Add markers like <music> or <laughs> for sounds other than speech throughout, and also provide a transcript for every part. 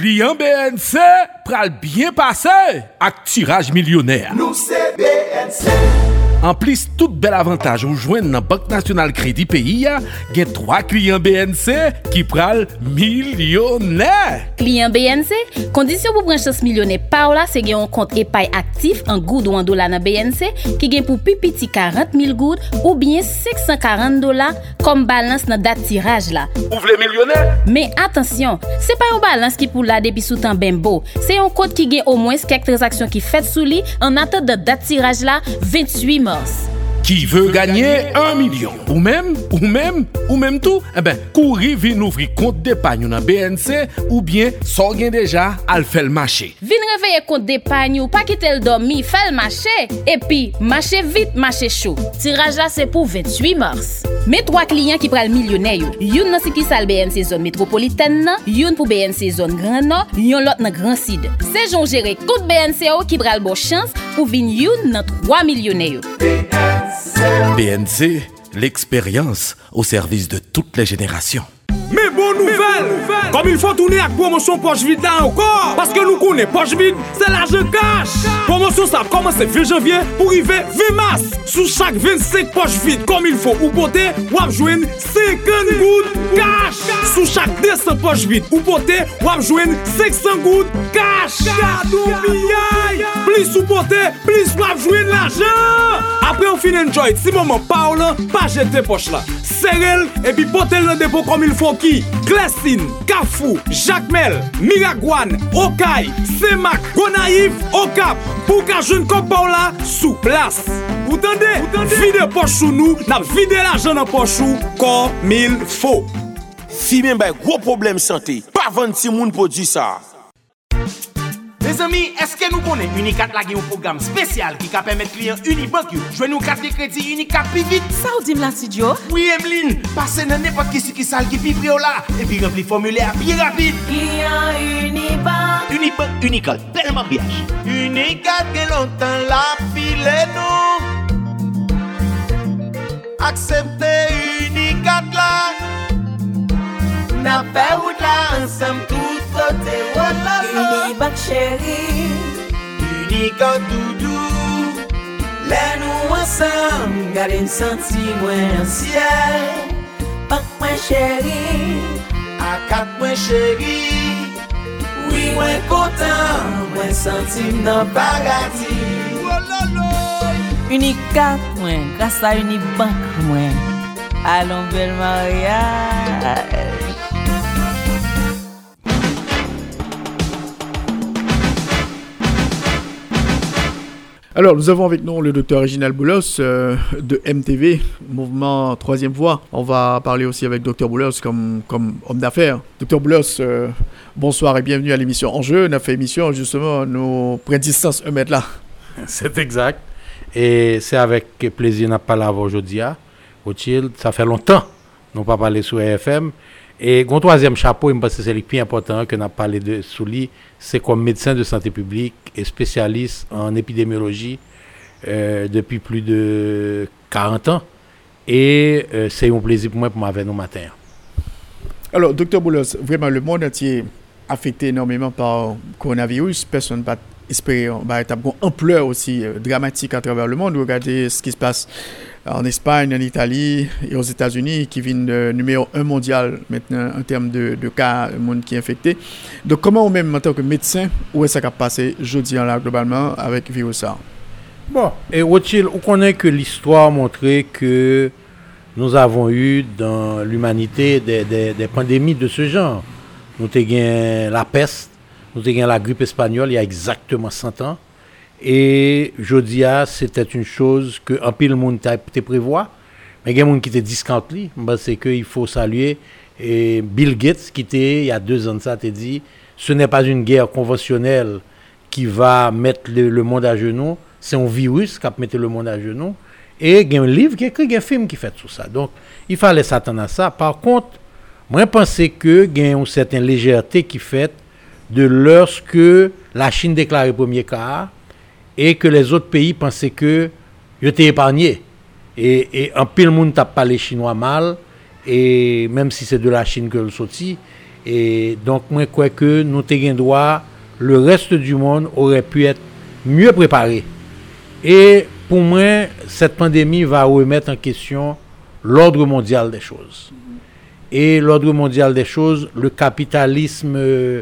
Client BNC pral bien passé ak tirage millionnaire. Nou se BNC En plis tout bel avantage ou jwen nan Bank National Kredi peyi ya, gen 3 kliyen BNC ki pral milyonè. Kliyen BNC, kondisyon pou branches milyonè pa ou la se gen yon kont epay aktif an goud ou an dola nan BNC ki gen pou pipiti 40 mil goud ou bien 640 dola kom balans nan dat tiraj la. Ou vle milyonè? Men atensyon, se pa yon balans ki pou la depi soutan bembo, se yon kont ki gen o mwens kek transaksyon ki fet sou li an atan de dat tiraj la 28 mil. Mars. Qui veut gagner un million Ou même, ou même, ou même tout Eh ben, couri vin ouvrir compte d'épargne dans BNC ou bien so gen déjà fait le marché. Vin reveye kont depany ou pa kitel dormi, fel mache. Epi, mache vite, mache chou. Tiraj la se pou 28 mars. Me 3 kliyen ki pral milyonè yo. Youn nan si ki sal BNC zone metropoliten nan, youn pou BNC zone Grand Nord, yon lot nan Grand Sid. Se jon jere kout BNC yo ki pral bo chans pou vin youn nan 3 milyonè yo. BNC, l'expérience au service de toutes les générations. men bon nouvel Kom il fò toune ak promosyon poch vide la ankor Paske nou konen poch vide, se la je kache Promosyon sa ap komanse 20 janvye pou rive 20 mas Sou chak 25 poch vide kom il fò ou pote Wap jwen 50 gout kache Sou chak 200 poch vide ou pote Wap jwen 500 gout kache Kadou biyay Plis ou pote, plis wap jwen la jan Apre ou fin enjoy, si moman pa ou lan, pa jete poch la Serel, epi pote l depo kom il fò ki Kofi, Klesin, Kafou, Jacmel, Miragwan, Okay, Semak, Gonaif, Okap, pou ka joun kopaw la sou plas. Ou tande, vide pochou nou, nap vide la joun an pochou, kom il fo. Si men bay gwo problem sante, pa vante si moun pou di sa. Amis, eske nou konen Unicat la gen yon program spesyal ki ka permet kliyen Unibank yo? Jwen nou karte de kredi Unicat pi vit? Sa ou dim la? Oui, Emeline, pase nan nepot ki si ki sal ki pi prio la epi rempli formulaire pi rapide. Kliyen Unibank Unibank, Unicat, bel mariage. Unicat gen lontan la file nou Aksepte Unicat la Na fe wout la ansam tout kote wala la. Uni bak cheri. Uni kote doudou Le nou ansam Gade m senti mwen ansye Pak mwen cheri. Akak mwen cheri. Oui mwen kontan Mwen senti m nan parati Wala la. Unikat mwen Grasa unibank mwen. Alon bel maryaj Alors, nous avons avec nous le docteur Reginald Boulos euh, de MTV, Mouvement Troisième Voie. On va parler aussi avec docteur Boulos comme, homme d'affaires. Docteur Boulos, euh, bonsoir et bienvenue à l'émission Enjeu. On a fait émission justement, nous prenons distance un mètre là. <laughs> C'est exact. Et c'est avec plaisir qu'on parlé aujourd'hui. hein. Ça fait longtemps nous pas parlé sur RFM. Et mon troisième chapeau, c'est le plus important que nous parlé de sous lui, c'est comme médecin de santé publique et spécialiste en épidémiologie euh, depuis plus de 40 ans. Et euh, c'est un plaisir pour moi pour m'avoir nous matin. Alors, docteur Boulos, vraiment, le monde entier affecté énormément par le coronavirus. Personne ne va espérer une ampleur aussi euh, dramatique à travers le monde. Regardez ce qui se passe en Espagne, en Italie et aux États-Unis, qui viennent de numéro un mondial maintenant en termes de, de cas, de monde qui est infecté. Donc, comment vous-même, en tant que médecin, où est-ce que ça passé jeudi là, globalement, avec virus? Bon, et Rothschild, on connaît que l'histoire a montré que nous avons eu dans l'humanité des, pandémies de ce genre. Nous avons la peste, nous avons la grippe espagnole il y a exactement 100 ans. Et jeudi, c'était une chose que un pile monde te prévoit, mais il y a des gens qui te li. Bah, c'est qu'il faut saluer Bill Gates, qui était, il y a deux ans de ça, t'a dit, ce n'est pas une guerre conventionnelle qui va mettre le, monde à genoux, c'est un virus qui va mettre le monde à genoux. Et il y a un livre qui écrit, il y a un film qui fait tout ça. Donc, il fallait s'attendre à ça. Par contre, moi, je pensais que il y a une certaine légèreté qui fait de lorsque la Chine déclarait premier cas et que les autres pays pensaient que ils étaient épargnés. Et, et en pile monde tape pas les Chinois mal, et même si c'est de la Chine que le sorti. Et donc, moi, crois que nous avons droit, le reste du monde aurait pu être mieux préparé. Et pour moi, cette pandémie va remettre en question l'ordre mondial des choses. Et l'ordre mondial des choses, le capitalisme euh,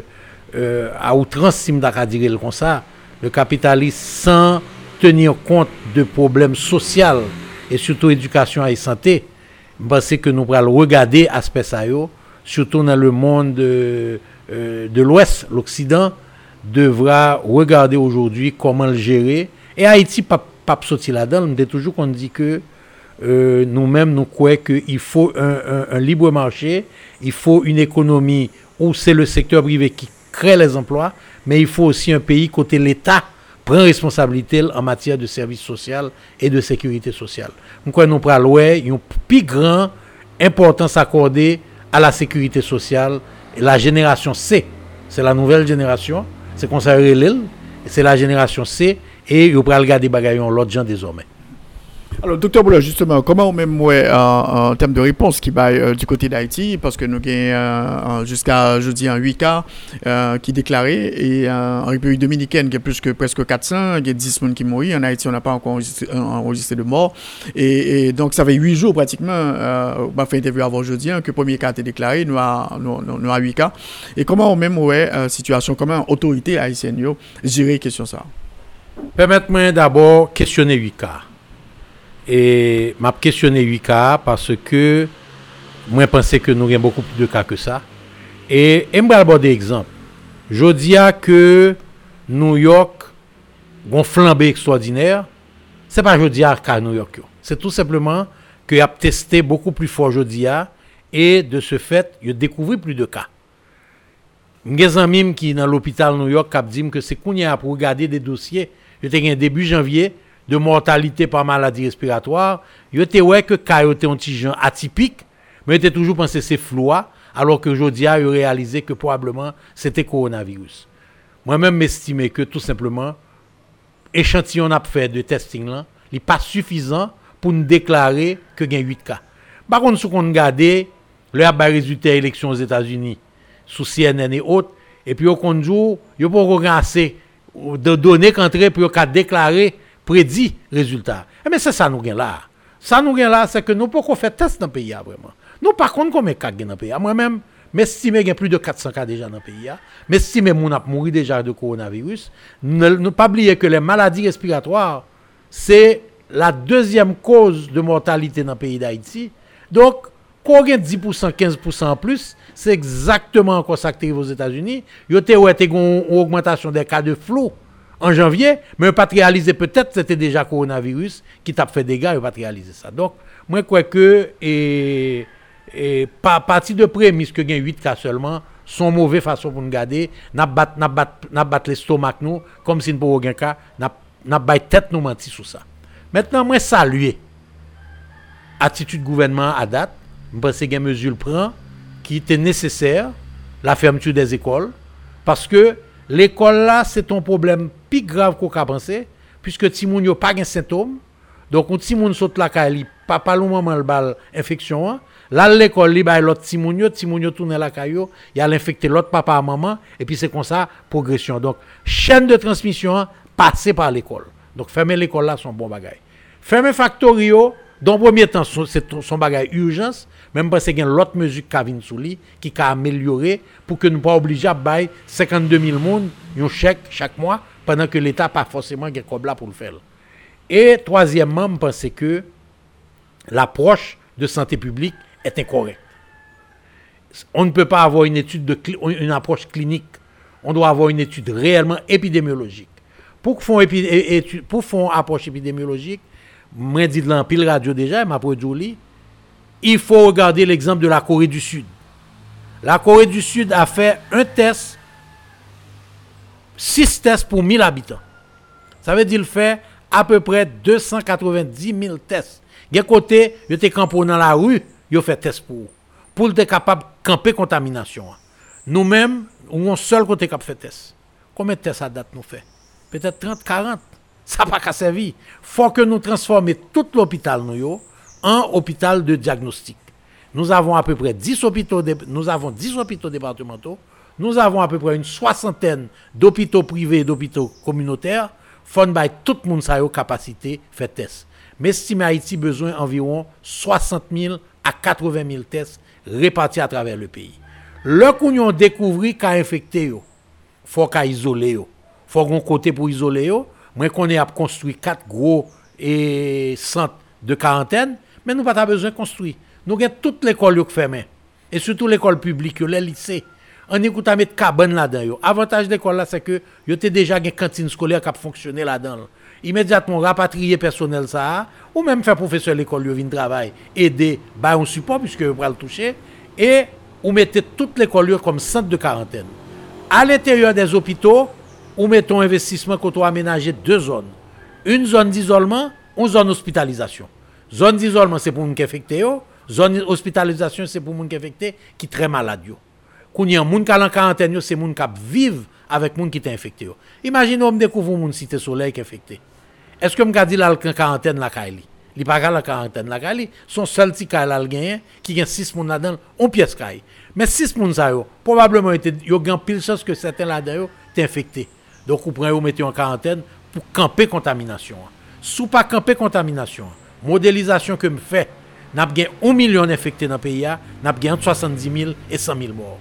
euh, à outrance, si je comme ça, le capitalisme sans tenir compte de problèmes sociaux et surtout éducation et santé, je que nous pourrons regarder aspect ça, surtout dans le monde euh, euh, de l'Ouest, l'Occident, devra regarder aujourd'hui comment le gérer. Et Haïti, pas pas sortir là-dedans, on dit toujours qu'on dit que euh, nous-mêmes, nous croyons qu'il faut un, un- un libre marché, il faut une économie où c'est le secteur privé qui crée les emplois, mais il faut aussi un pays côté l'État prend responsabilité en matière de services sociaux et de sécurité sociale. Donc, nous prenons ouais, une plus grande importance accordée à la sécurité sociale. Et la génération C, c'est la nouvelle génération, c'est s'appelle l'île, c'est la génération C, et vous prenez regarder bagaillon l'autre gens désormais. Alors, docteur Boulot, justement, comment même ouais, en, termes de réponse qui va euh, du côté d'Haïti, parce que nous avons euh, jusqu'à jeudi un 8 cas euh, qui déclaré, et en République dominicaine, il y a plus que presque 400, il y a 10 personnes qui mourent, en Haïti, on n'a pas encore enregistré, de mort, et, donc ça fait 8 jours pratiquement, on m'a fait interview avant jeudi, hein, que le premier cas a été déclaré, nous à, nous, nous, nous à 8 cas, et comment même, ouais, situation, comment autorité haïtienne, gérer question ça? Permettez-moi d'abord questionner 8 cas. Et m'a questionné 8 cas parce que moi pensais que nous avons beaucoup plus de cas que ça. Et je vais aborder exemple. Je dis à que New York a flambé extraordinaire. C'est pas je dis à cas New York. yo. C'est tout simplement que a testé beaucoup plus fort je dis à et de ce fait, il découvert plus de cas. Mwen amis qui dans l'hôpital New York qui dit que c'est qu'on a pour regarder des dossiers. Il était début janvier de mortalité par maladie respiratoire. Il était ouais que cas était un petit atypique, mais il était toujours pensé c'est floua, alors que aujourd'hui a réalisé que probablement c'était coronavirus. Moi-même m'estimais que tout simplement échantillon a fait de testing là, n'est pas suffisant pour nous déclarer que a 8 cas. Par contre, si on regarde le résultat élection aux États-Unis sous CNN et autres, et puis au compte il n'y a pas assez de données qu'entrer pour déclarer prédit résultat. Eh, Mais c'est ça nous gagne là. Ça nous gagne là, c'est que nous pouvons faire test dans le pays là, vraiment? Nous par contre combien cas dans le pays là? Moi-même, m'estime qu'il y a plus de 400 cas déjà dans le pays là. M'estime que moun a mouru déjà de coronavirus. Ne, ne pas oublier que les maladies respiratoires, c'est la deuxième cause de mortalité dans le pays d'Haïti. Donc, qu'on gagne 10%, 15% en plus, c'est exactement encore ça arrive aux États-Unis. Il y a une augmentation des cas de flou en janvier, mais on pas réalisé peut-être c'était déjà coronavirus qui t'a fait des dégâts, on pas réalisé ça. Donc, moi, je crois que, et, et par partie de prémisse que a 8 cas seulement, sont mauvais façon pour nous garder, n'a bat, n'a bat, n'a l'estomac nous, comme si nous pour aucun cas, n'a, n'a bat tête nous menti sur ça. Maintenant, moi, saluer attitude gouvernement à date, je pense une mesure prend qui était nécessaire, la fermeture des écoles, parce que l'école là, c'est un problème plus grave qu'on a pensé, puisque Timoun n'a pas de symptômes. Donc, quand Timoun saute la caille, pas pas moment le bal infection, hein. là l'école li bay l'autre Timoun Timoun tourne la caille, il a l'infecté l'autre papa maman, et puis c'est comme ça, progression. Donc, chaîne de transmission, hein, passer par l'école. Donc, fermer l'école là, son bon bagage. Fermer factorio, dans le premier temps, c'est son bagage urgence, même parce qu'il y a l'autre mesure qui qui a amélioré pour que nous ne pas obligés à bailler 52 000 personnes un chèque chaque mois, pendant que l'État n'a pas forcément un là pour le faire. Et troisièmement, je pense que l'approche de santé publique est incorrecte. On ne peut pas avoir une étude de une approche clinique. On doit avoir une étude réellement épidémiologique. Pour faire épi- pour une approche épidémiologique, moi dit dans pile radio déjà, m'a produit, il faut regarder l'exemple de la Corée du Sud. La Corée du Sud a fait un test, 6 tests pour 1000 habitants. Ça veut dire fait à peu près 290 000 tests. D'un côté, te campé dans la rue, yo fait test pour pour être capable de camper contamination. Nous-mêmes, on seul côté cap fait test. Combien de tests à date nous fait? Peut-être 30, 40. Ça n'a pas qu'à servir. faut que nous transformions tout l'hôpital nous en hôpital de diagnostic. Nous avons à peu près 10 hôpitaux, nous avons 10 hôpitaux départementaux, nous avons à peu près une soixantaine d'hôpitaux privés et d'hôpitaux communautaires. Faut bail tout le monde sa capacité faire test. Mais estime Haïti besoin environ 60 000 à 80 000 tests répartis à travers le pays. Le qu'on yon découvri qu'a infecté yo, faut qu'a isoler yo. Faut qu'on côté pour isoler. Moi qu'on ait à construire quatre gros centres de quarantaine, mais nous pas ta besoin de construire. Nous avons toute l'école qui fermée. Et surtout l'école publique, les lycées. On écoute à mettre cabane là-dedans. Avantage de l'école c'est que yo te déjà une cantine scolaire qui a fonctionné là-dedans. là. Immédiatement rapatrier personnel ça, ou même faire professeur l'école yo vin travail, aider, bah un support puisque vous le toucher, et ou mettez toute l'école comme centre de quarantaine. À l'intérieur des hôpitaux, ou mettons investissement qu'on doit aménager deux zones. Une zone d'isolement, une zone d'hospitalisation. Zone d'isolement, c'est pour les gens qui infectés. yo. Zone d'hospitalisation, c'est pour les gens qui infectés, qui sont très malades. Quand il y a un monde qui est en quarantaine, c'est les gens qui vivent avec les gens qui sont infectés. Imaginez, on découvre un cité soleil qui est infecté. Est-ce que je dis là en quarantaine la Kaili? Il pas en quarantaine la Kaili. Son seul petit gagne qui a 6 personnes là-dedans, on pièce Kaili. Mais 6 personnes probablement était yo gagne pile chance que certains là-dedans yo t'es infecté. Donc vous prenez vous mettez en quarantaine pour camper contamination. Sous pas camper contamination. Modélisation que me fait n'a gagné 1 million d'infectés dans le pays, n'a entre 70 000 et 100 000 morts.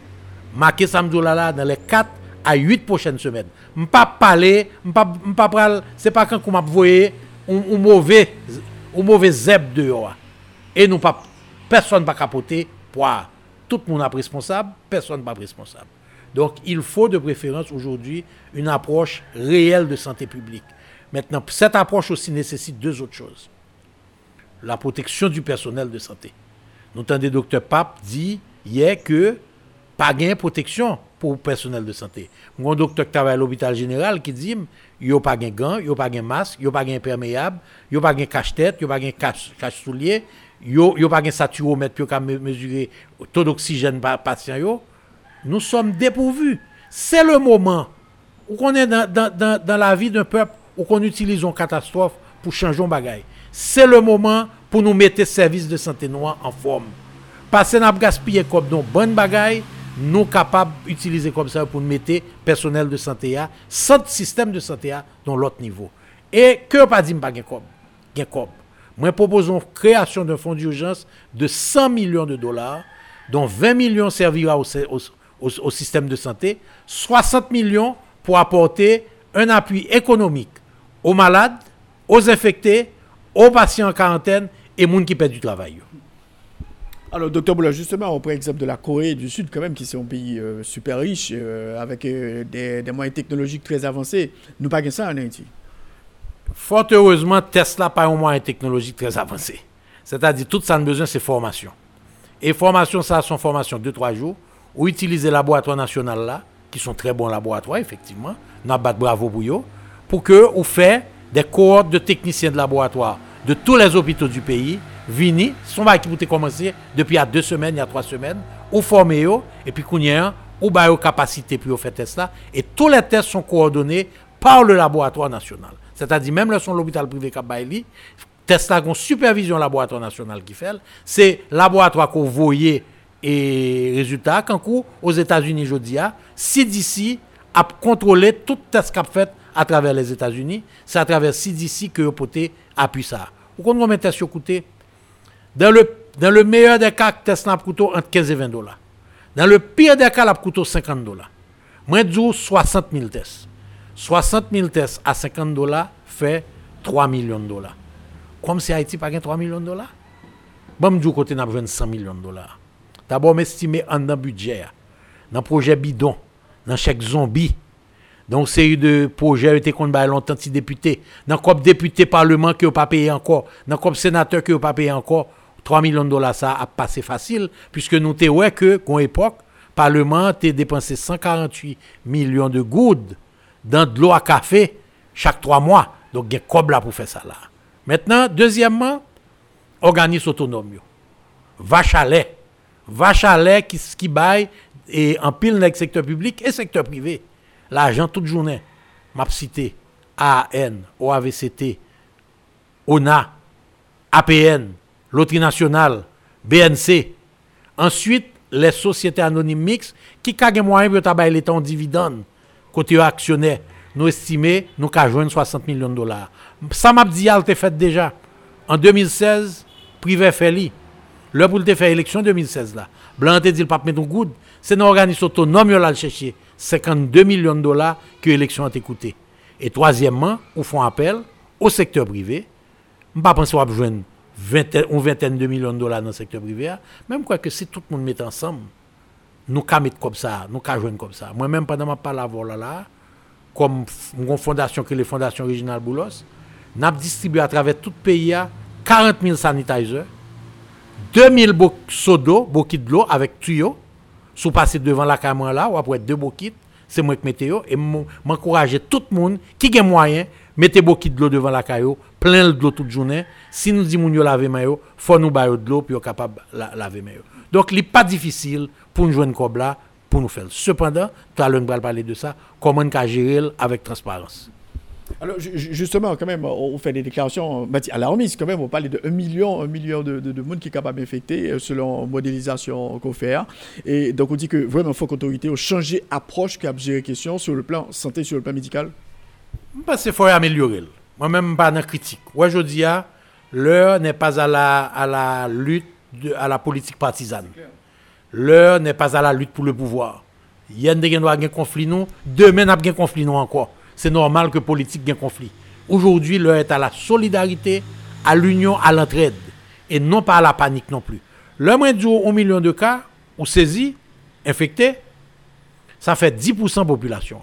Là là dans les 4 à 8 prochaines semaines. Je ne pas parler, je ne pas pral, c'est pas quand m'a voyé un, mauvais un mauvais zeb dehors. Et nous pas personne pas capoter poire. Tout le monde est responsable, personne pas responsable. Donc il faut de préférence aujourd'hui une approche réelle de santé publique. Maintenant, cette approche aussi nécessite deux autres choses. La protection du personnel de santé. Nous entendons docteur Pape dit hier que pas gain protection pour le personnel de santé. Mon docteur qui travaille à l'hôpital général qui dit il n'y a pas de gants, il n'y a pas de masque, il n'y a pas d'imperméable, il n'y a pas de cache-tête, il n'y a pas de cache-soulier, il n'y a pas de saturomètre pour mesurer le taux d'oxygène par patient. Nous sommes dépourvus. C'est le moment où on est dans la vie d'un peuple où on utilise une catastrophe pour changer un bagaille. C'est le moment pour nous mettre service de santé noir en forme. Parce que nous gaspillé comme nos bonnes bagailles, nous capables d'utiliser comme ça pour nous mettre personnel de santé à, sans système de santé dans l'autre niveau. Et que pas dire pas comme. Moi proposons création d'un fonds d'urgence de 100 millions de dollars, dont 20 millions servira au, au système de santé, 60 millions pour apporter un appui économique aux malades, aux infectés, aux patients en quarantaine et gens qui perdent du travail. Alors, docteur Boula, justement, on prend l'exemple de la Corée du Sud, quand même, qui est un pays euh, super riche, euh, avec euh, des, des, moyens technologiques très avancés. Nous pas ça en Haïti. Fort heureusement, Tesla n'a pas un moyen technologique très avancé. C'est-à-dire, tout ça a besoin, c'est formation. Et formation, ça, sont formation de 2-3 jours, ou utiliser les laboratoires nationaux là, qui sont très bons laboratoires, effectivement. Nous avons bravo pour eux, pour que vous fait des cohortes de techniciens de laboratoire de tous les hôpitaux du pays, vini, son qui commencer depuis il y a deux semaines, il y a trois semaines, ou former eux, et puis qu'on y a ou bah capacité pour faire test et tous les tests sont coordonnés par le laboratoire national. C'est-à-dire même le l'hôpital privé Kabaili, test là, une supervision laboratoire national qui fait, c'est laboratoire qu'on voyait et résultat quand aux États-Unis aujourd'hui, CDC a contrôlé tout test qu'a fait à travers les États-Unis, c'est à travers CDC que vous pouvez appuyer ça. Vous comprenez combien de tests coûté? Dans le, dans le meilleur des cas, test n'a coûté entre 15 et 20 dollars. Dans le pire des cas, il coûté 50 dollars. Moi, je 60 000 tests. 60 000 tests à 50 dollars fait 3 millions de dollars. Comme si Haïti n'a pas 3 millions de dollars, bon, je côté, n'a 100 millions de dollars. D'abord, m'estimer en dans budget, dans projet bidon, dans chaque zombie. Donc, série de projets été qu'on a longtemps de députés. Dans le député parlement qui n'a pas payé encore. Dans le sénateur qui n'a pas payé encore. 3 millions de dollars, ça a passé facile. Puisque nous t'es ouais que, qu'en époque, Parlement a dépensé 148 millions de gouttes dans de l'eau à café chaque trois mois. Donc, il y a comme là pour faire ça là. Maintenant, deuxièmement, organisme autonome. à lait qui, qui baille et en pile dans le secteur public et secteur privé. L'argent toute journée. M'a cité AN, OAVCT, ONA, APN, Loterie Nationale, BNC. Ensuite, les sociétés anonymes mixtes qui ont moyen pour tabailler l'État en dividende. Côté actionnaire, nous estimons nous avons joindre 60 millions de dollars. Ça m'a dit, elle fait déjà. En 2016, privé fait li. Le pour te faire élection 2016 là. Blanc te dit le pape met ton good. C'est un organisme autonome là le chercher 52 millions de dollars que l'élection a coûté. Et troisièmement, on font appel au secteur privé. Je ne pas penser à joindre une vingtaine de millions de dollars dans le secteur privé. hein. Même quoi que si tout le monde met ensemble, nous qu'à mettre comme ça, nous comme ça. Moi-même, pendant ma parole là, là, comme une fondation que les fondations régionales Boulos, nous avons distribué à travers tout le pays hein, 40 000 sanitizers, 2000 bo- seaux d'eau, de l'eau avec tuyaux, sous passer devant la caméra là, ou après deux bokits, c'est moi qui météo, et m'en- m'encourager tout le monde qui a moyen, mettez bokits de l'eau devant la caillou, plein de l'eau toute journée. Si nous disons yo laver maillot, faut nous bailler de l'eau pour capable la, laver maillot. Donc, il n'est pas difficile pour nous jouer une cob là, pour nous faire. Cependant, tout à l'heure, nous allons parler de ça, comment on gérer avec transparence. Alors, ju- ju- justement, quand même, on fait des déclarations bah, à la remise, quand même, on parle de 1 million, 1 million de, de, de monde qui est capable d'infecter euh, selon modélisation qu'on fait. hein. Et donc, on dit que vraiment, il faut ait changé approche qu'à gérer question sur le plan santé, sur le plan médical. Parce qu'il faut améliorer. Moi-même, pas dans critique. Dis, ah, l'heure n'est pas à la, à la lutte, de- à la politique partisane. L'heure n'est pas à la lutte pour le pouvoir. Il y a un conflit, nous. Demain, il y a un conflit, nous encore. C'est normal que politique ait un conflit. Aujourd'hui, l'heure est à la solidarité, à l'union, à l'entraide. Et non pas à la panique non plus. Moins du un million de cas, ou saisis, infectés, ça fait 10% population.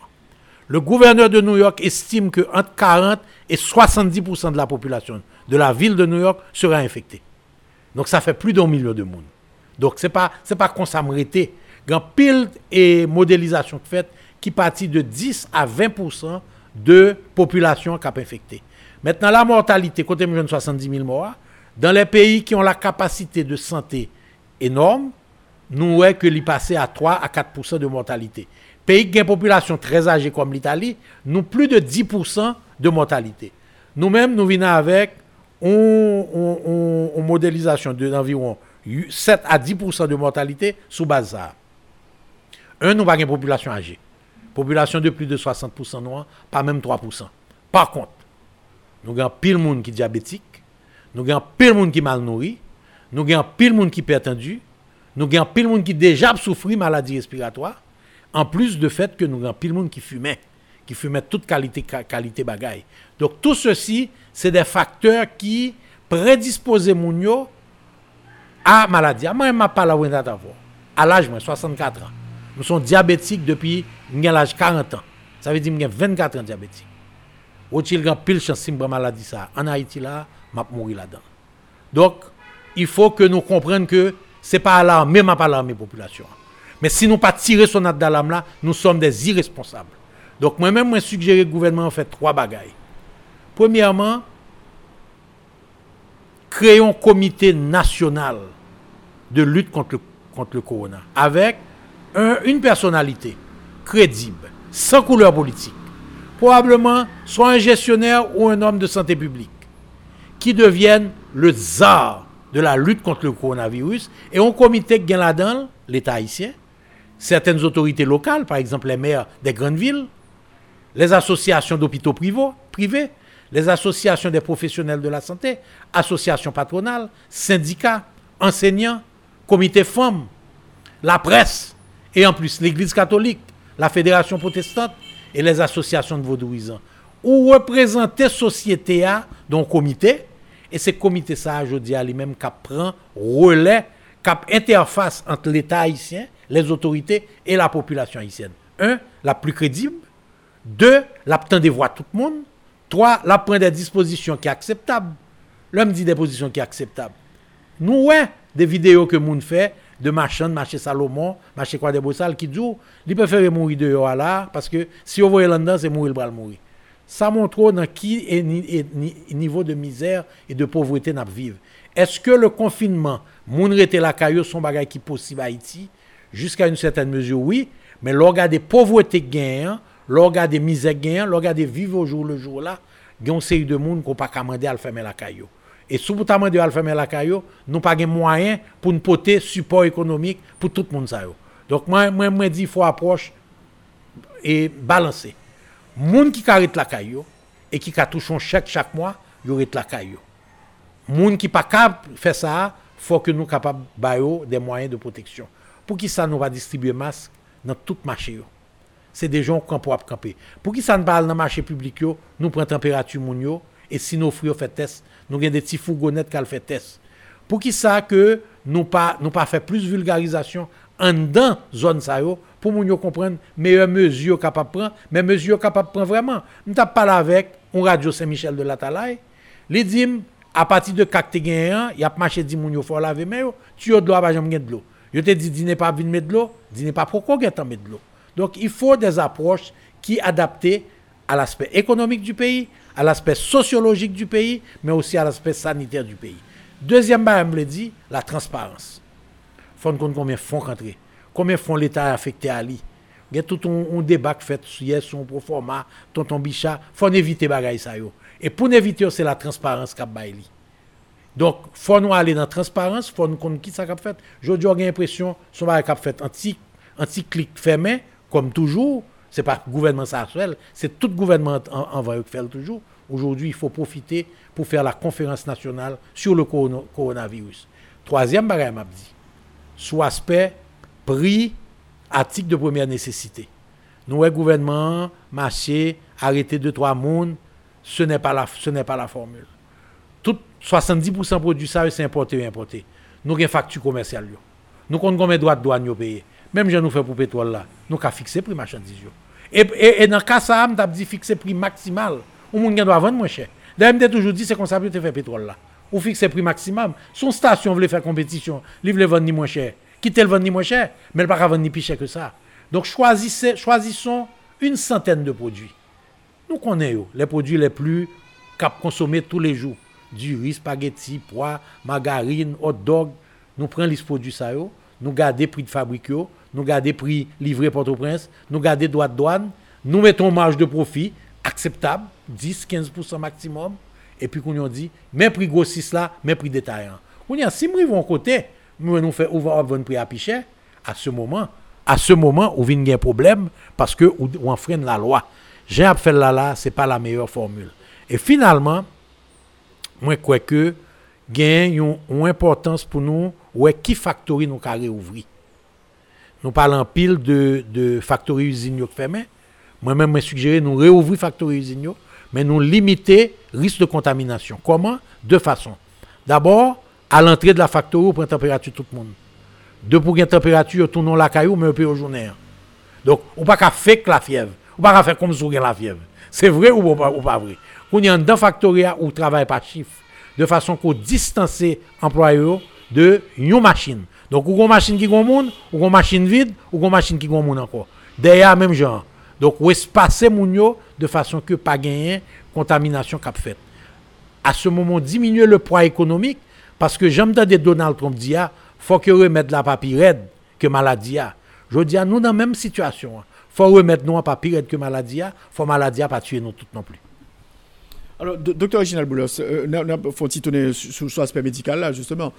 Le gouverneur de New York estime que entre 40 et 70% de la population de la ville de New York sera infectée. Donc ça fait plus d'un million de monde. Donc c'est pas c'est pas qu'on s'amrêter. Grand pile et modélisation faite qui partit de 10 à 20% de population qui a infecté. Maintenant la mortalité côté de 70 000 morts dans les pays qui ont la capacité de santé énorme, nous voyons que l'y passé à 3 à 4% de mortalité. Pays qui ont une population très âgée comme l'Italie, nous plus de 10% de mortalité. Nous-mêmes, nous venons avec une, une- modélisation d'environ 7 à 10% de mortalité sous ça. Un, nous pas une population âgée. Population de plus de 60% noire, pas même 3%. Par contre, nous avons pile monde qui est diabétique, nous avons pile monde qui est mal nourri, nous avons pile monde qui est pertendu, nous avons pile monde qui déjà souffert maladie respiratoire, en plus de fait que nous avons pile monde qui fumait, qui fumait toute qualité qualité bagaille. Donc tout ceci, c'est des facteurs qui prédisposent yo à maladie. Moi, je ne pas la À l'âge, moi, 64 ans. Nous sommes diabétiques depuis l'âge 40 ans. Ça veut dire que j'ai 24 ans diabétique. Ou il y a pile chance si maladie ça. En Haïti là, vais mourir là-dedans. Donc, il faut que nous comprenions que ce n'est pas alarmé, mais pas alarmé la population. Mais si nous pas tirer son d'alarme là, nous sommes des irresponsables. Donc, moi-même, moi, suggérer au gouvernement fait trois bagailles. Premièrement, créons un comité national de lutte contre le, contre le corona avec un- une personnalité crédible, sans couleur politique, probablement soit un gestionnaire ou un homme de santé publique, qui devienne le czar de la lutte contre le coronavirus. Et un comité qui là-dedans, l'État haïtien, certaines autorités locales, par exemple les maires des grandes villes, les associations d'hôpitaux privés, les associations des professionnels de la santé, associations patronales, syndicats, enseignants, comités femmes, la presse, et en plus l'Église catholique, la Fédération protestante et les associations de vaudouisants. Ou représenter société A dans le comité, et ce comité ça, je dis à lui-même, qui prend relais, qui interface entre l'État haïtien, les autorités et la population haïtienne. Un, la plus crédible, deux, la des voix tout le monde. Trois, la prend des dispositions qui sont acceptables. L'homme dit des positions qui sont acceptables. Nous, ouais, des vidéos que moun fait, de machin, marché Salomon, marché quoi de Bossal, qui dit, il préfère mourir dehors là, parce que si on voit là-dedans, c'est mourir, il va mourir. Ça montre dans qui est, ni- niveau de misère et de pauvreté n'a vivre. Est-ce que le confinement, moun rete la caillou, son bagage qui possible à Haïti, jusqu'à une certaine mesure, oui, mais l'organe des pauvretés gagnent, l'organe des misères gagnent, l'organe des vivre au jour le jour là, il y a une série de monde qu'on pas commander à le fermer la caillou. Et à le fermer la caillou, nous pas de moyens pour nous porter support économique pour tout le monde. Donc moi moi moi dis faut approche et balancer. Moun qui arrête la caillou et qui a touché un chèque chaque mois, il arrête la caillou. Moun qui pas capable faire ça, faut que nous capables bailler des moyens de protection. Pour qui ça nous va distribuer masque dans tout marché yo? C'est des gens qui pour camper. Pour qui ça ne parle dans le marché public nous prenons température et si nos fruits fait test, nous avons des petits fourgonnettes qui fait test. Pour qui ça que nous pas nous pas fait plus vulgarisation en dans zone ça pour yo comprendre meilleures mesures capable prendre, mais mesures capable prendre vraiment. Nous t'a parlé avec un radio Saint-Michel de la Talaye, les dim à partir de tu gagné, il y a marché dit moun faut laver mais tu yo de l'eau pas jamais de l'eau. Je te dis dîner pas venir mettre de l'eau, dîner pas pourquoi tu mettre de l'eau? Donc il faut des approches qui adaptées à l'aspect économique du pays, à l'aspect sociologique du pays, mais aussi à l'aspect sanitaire du pays. Deuxième barème, me le dit, la transparence. Il faut connaître combien de fonds combien de fonds l'État a affecté à lui. Il y a tout un, un débat qui fait hier sur un proforma, tonton Bichat, il faut éviter bagaille ça yo. Et pour éviter, c'est la transparence qu'a baillé. Donc, il faut nous aller dans la transparence, il faut nous connaître qui ça qu'a fait. Aujourd'hui, j'ai l'impression que ce qu'a fait anti, anti-clic fermé, comme toujours. Ce n'est pas le gouvernement actuel, c'est tout le gouvernement en, va le toujours. Aujourd'hui, il faut profiter pour faire la conférence nationale sur le coronavirus. Troisième barème, m'a dit, sous aspect prix, article de première nécessité. Nous, le gouvernement, marché, arrêter deux, trois mondes, ce n'est pas la, ce n'est pas la formule tout 70% produits ça c'est importé ou importé. Nous avons une facture commerciale. Nous avons combien de droits de douane payer. Même si nous fait pour pétrole là, nous avons fixé prix marchandise. Et, dans le cas ça, nous avons dit fixer prix maximal. Ou gen doit vendre moins cher. D'ailleurs, je toujours dit c'est comme ça que tu fais pétrole là. Ou fixer prix maximum. Son station voulait faire compétition, il voulait vendre ni moins cher. Quitter le vendre ni moins cher, mais elle ne pas vendre ni plus cher que ça. Donc choisissons une centaine de produits. Nous connaissons les produits les plus cap consommer tous les jours. Du riz, spaghetti, pois, margarine, hot dog. Nous prenons les produits ça. Nous gardons prix de fabrique, nous gardons prix livré Port-au-Prince, nous gardons droits de douane, nous mettons marge de profit acceptable, 10-15% maximum, et puis qu'on dit, mais prix grossiste là, mais prix détaillant. On a si nous vont côté, nous nous fait ouvrir un prix à picher, à ce moment, à ce moment, on vient un problème parce que on freine la loi. J'ai fait là là, c'est pas la meilleure formule. Et finalement, moi crois que gain une une importance pour nous ouais qui factory nous carré ouvrir. Nous parlons pile de de factory usine yo fermé. Moi-même moi suggéré nous réouvrir factory usine yo, mais nous limiter risque de contamination. Comment? Deux façons. D'abord, à l'entrée de la factory, on prend température tout le monde. Deux pour une température, tournons la caillou, mais un peu au journée. Donc, on ne peut pas faire la fièvre. On ne peut pas faire comme si on a la fièvre. C'est vrai ou pas, ou pas vrai? On y a dans factoria où on travaille par chiffre, de façon qu'on distance employés de une machine. Donc, ou une machine qui a monde, ou une machine vide, ou une machine qui a monde encore. Derrière, même genre. Donc, ou espacer moun yo de façon que pas gagner contamination qu'a fait. À ce moment, diminuer le poids économique, parce que j'aime de Donald Trump dire, faut que remettre la papier que maladie a. Je dis à nous dans la même situation. faut remettre nous en papier que maladie a, faut maladie a pas tuer nous toutes non plus. Alors, do- docteur Reginald Boulos, euh, faut-il tourner sur l'aspect médical là, justement?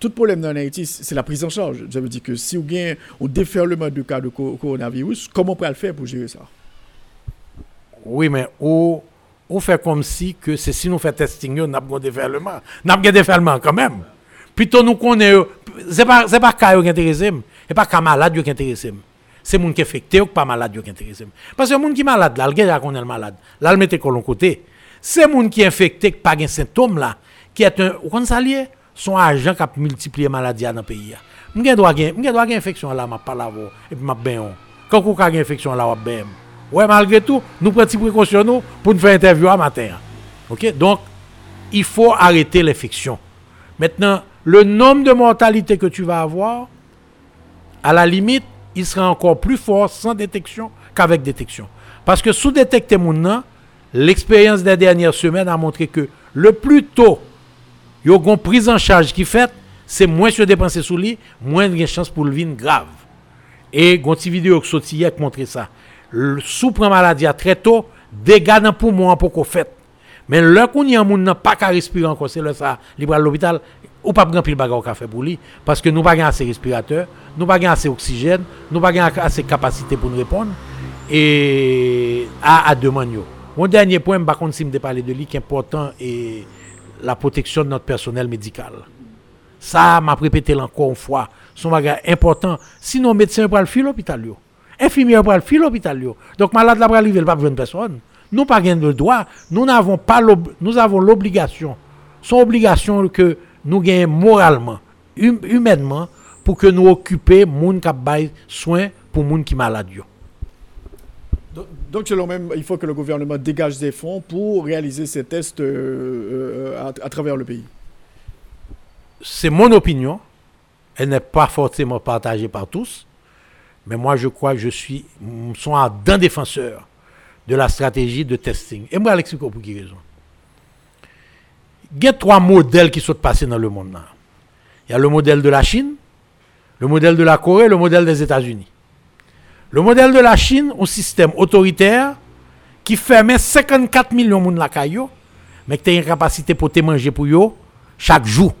Tout problème dans Haïti, c'est la prise en charge. Ça veut dire que si vous avez un déferlement de cas de co- coronavirus, comment on peut le faire pour gérer ça? Oui, mais on, on fait comme si que c'est si nous faisons testing, nous avons un déferlement. Nous avons un déferlement quand même. Plutôt nous connaissons, ce n'est pas, pas cas qui intéresse, ce n'est pas cas malade qui intéresse. C'est les gens qui sont infectés ou pas malade qui intéresse. Parce que les gens qui sont malades, là, le gars connaît le malade. Là, le mettez côté. C'est les qui sont infectés, pas de symptômes, là, qui est un, vous? Son agent qui a multiplié la maladie dans le pays. Je dois avoir infection là, je parle là, et puis je bien. Quand vous avez une infection là, je bien. Ouais, malgré tout, nous prenons des précautions pour nous faire interview à matin. OK? Donc, il faut arrêter l'infection. Maintenant, le nombre de mortalité que tu vas avoir, à la limite, il sera encore plus fort sans détection qu'avec détection. Parce que sous détecter mon l'expérience des dernières semaines a montré que le plus tôt, il y a une prise en charge qui fait, c'est moins se dépenser sous lui, moins de chance pour le vin grave. Et une petite vidéo qui sorti hier qui montre ça. Le sous prend maladie à très tôt, dégâts dans le poumon pour qu'on fait. Mais là qu'on y a un monde n'a pas qu'à respirer encore, c'est là ça, il à l'hôpital, ou pas grand pile bagarre fait pour lui parce que nous pas assez respirateurs, nous pas assez oxygène, nous pas assez capacité pour nous répondre et à à. Mon dernier point, je contre si me parler de lui qui est important la protection de notre personnel médical. Ça m'a répété encore une fois, son bagage important. Sinon médecin pas le fil l'hôpital Infirmière pas le fil l'hôpital Donc malade là pas il pas besoin de personne. Nous pas le droit, nous n'avons pas nous avons l'obligation. Son obligation que nous gagnons moralement, hum, humainement, pour que nous occupions les gens qui soin pour les gens qui sont malades. Donc, selon même, il faut que le gouvernement dégage des fonds pour réaliser ces tests euh, euh, à, travers le pays. C'est mon opinion. Elle n'est pas forcément partagée par tous. Mais moi, je crois que je suis un défenseur de la stratégie de testing. Et moi, expliquer pour qui raison. Il y a trois modèles qui sont passés dans le monde. Il y a le modèle de la Chine, le modèle de la Corée, le modèle des États-Unis. Le modèle de la Chine, un système autoritaire qui fermait 54 millions de monde la caillou, mais qui a une capacité pour te manger pour eux chaque jour.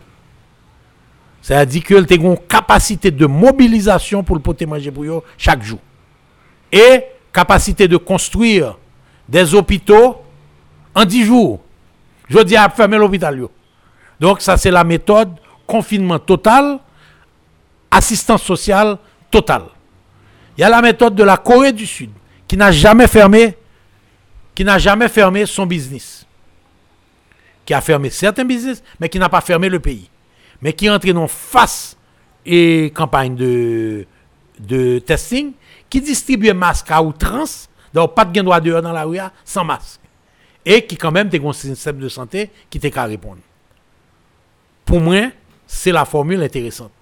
C'est-à-dire que tu une capacité de mobilisation pour manger pour eux chaque jour. Et capacité de construire des hôpitaux en 10 jours. Je dis à fermer l'hôpital. Donc ça c'est la méthode confinement total, assistance sociale totale. Il y a la méthode de la Corée du Sud qui n'a jamais fermé qui n'a jamais fermé son business. Qui a fermé certains business, mais qui n'a pas fermé le pays. Mais qui est entré dans face et campagne de, testing, qui distribue masques à outrance, donc pas de droit dehors dans la rue sans masque et qui quand même des un système de santé qui t'est qu'à répondre. Pour moi, c'est la formule intéressante.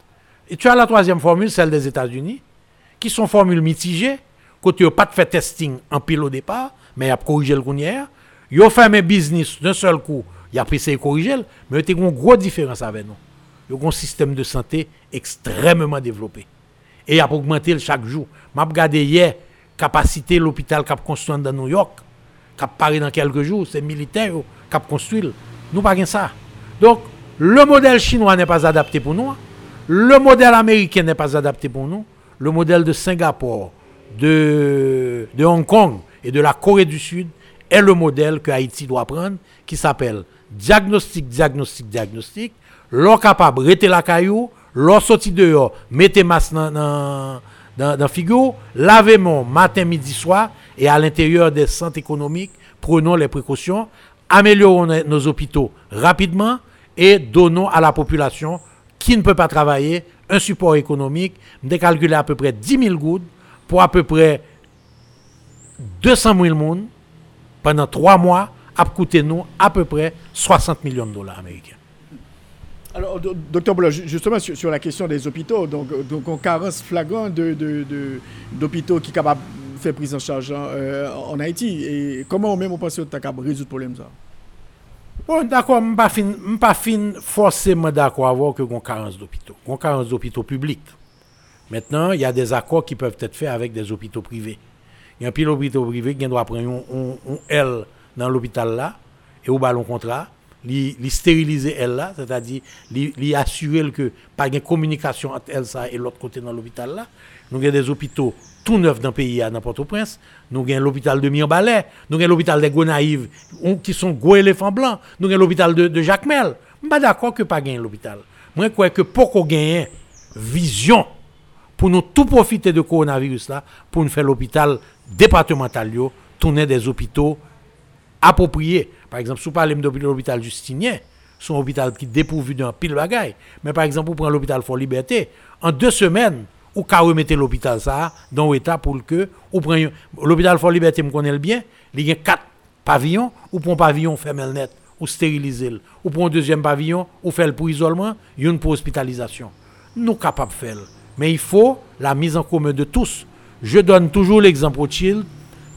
Et tu as la troisième formule, celle des États-Unis, qui sont formules mitigées, côté tu pas de fait testing en pile au départ, mais il a corrigé le hier. Il a fait un business d'un seul coup, il a pris et corriger, mais il y a une grosse différence avec nous. Il y a un système de santé extrêmement développé. Et il a augmenté chaque jour. Je regardé hier capacité l'hôpital qui a construit dans New York qui apparaît dans quelques jours, c'est militaire qui a construit. Nous pas ça. Donc, le modèle chinois n'est pas adapté pour nous. Le modèle américain n'est pas adapté pour nous. Le modèle de Singapour, de, de Hong Kong et de la Corée du Sud est le modèle que Haïti doit prendre, qui s'appelle diagnostic, diagnostic, diagnostic. L'on capable de la caillou, l'on sorti dehors, mettez masque dans dans Figo, lavez-moi matin, midi, soir, et à l'intérieur des centres économiques, prenons les précautions, améliorons nos hôpitaux rapidement et donnons à la population qui ne peut pas travailler un support économique, décalculer à peu près 10 000 gouttes pour à peu près 200 000 personnes pendant trois mois, à coûter nous à peu près 60 millions de dollars américains. Alors, docteur Boulot, justement sur, la question des hôpitaux, donc, donc on carence flagrant d'hôpitaux qui sont capables de faire prise en charge hein, euh, en Haïti. Et comment on pense que tu de résoudre le problème ça? Bon, d'accord, je ne suis pas forcément d'accord avec que qu'on carence d'hôpitaux. On carence d'hôpitaux publics. Maintenant, il y a des accords qui peuvent être faits avec des hôpitaux privés. Il y a un pile hôpital privé qui doit prendre un, L dans l'hôpital là et au ballon contrat li, stériliser elle là, c'est-à-dire lui assurer que pas de communication entre elle ça et l'autre côté dans l'hôpital là. Nous avons des hôpitaux tout neufs dans le pays à Port-au-Prince. Nous avons l'hôpital de Mirbalet, nous avons l'hôpital des Gonaïves qui sont gros éléphants blancs, nous avons l'hôpital de, Jacques Mel. Je suis pas d'accord que pas gagner l'hôpital. Moi je crois que pour qu'on gagne vision pour nous tout profiter de coronavirus là pour nous faire l'hôpital départemental tourner des hôpitaux appropriés par exemple, si vous parlez de l'hôpital Justinien, un hôpital qui est dépourvu d'un pile bagaille. Mais par exemple, vous prenez l'hôpital Fort Liberté, en deux semaines, vous pouvez remettre l'hôpital ça dans l'état pour que vous prenez l'hôpital Fort Liberté, me connaît bien, il y a quatre pavillons, ou pour un pavillon fermé le net, ou stériliser, ou pour un deuxième pavillon, ou faire pour isolement, une pour hospitalisation. Nous capables de faire. Mais il faut la mise en commun de tous. Je donne toujours l'exemple au Chil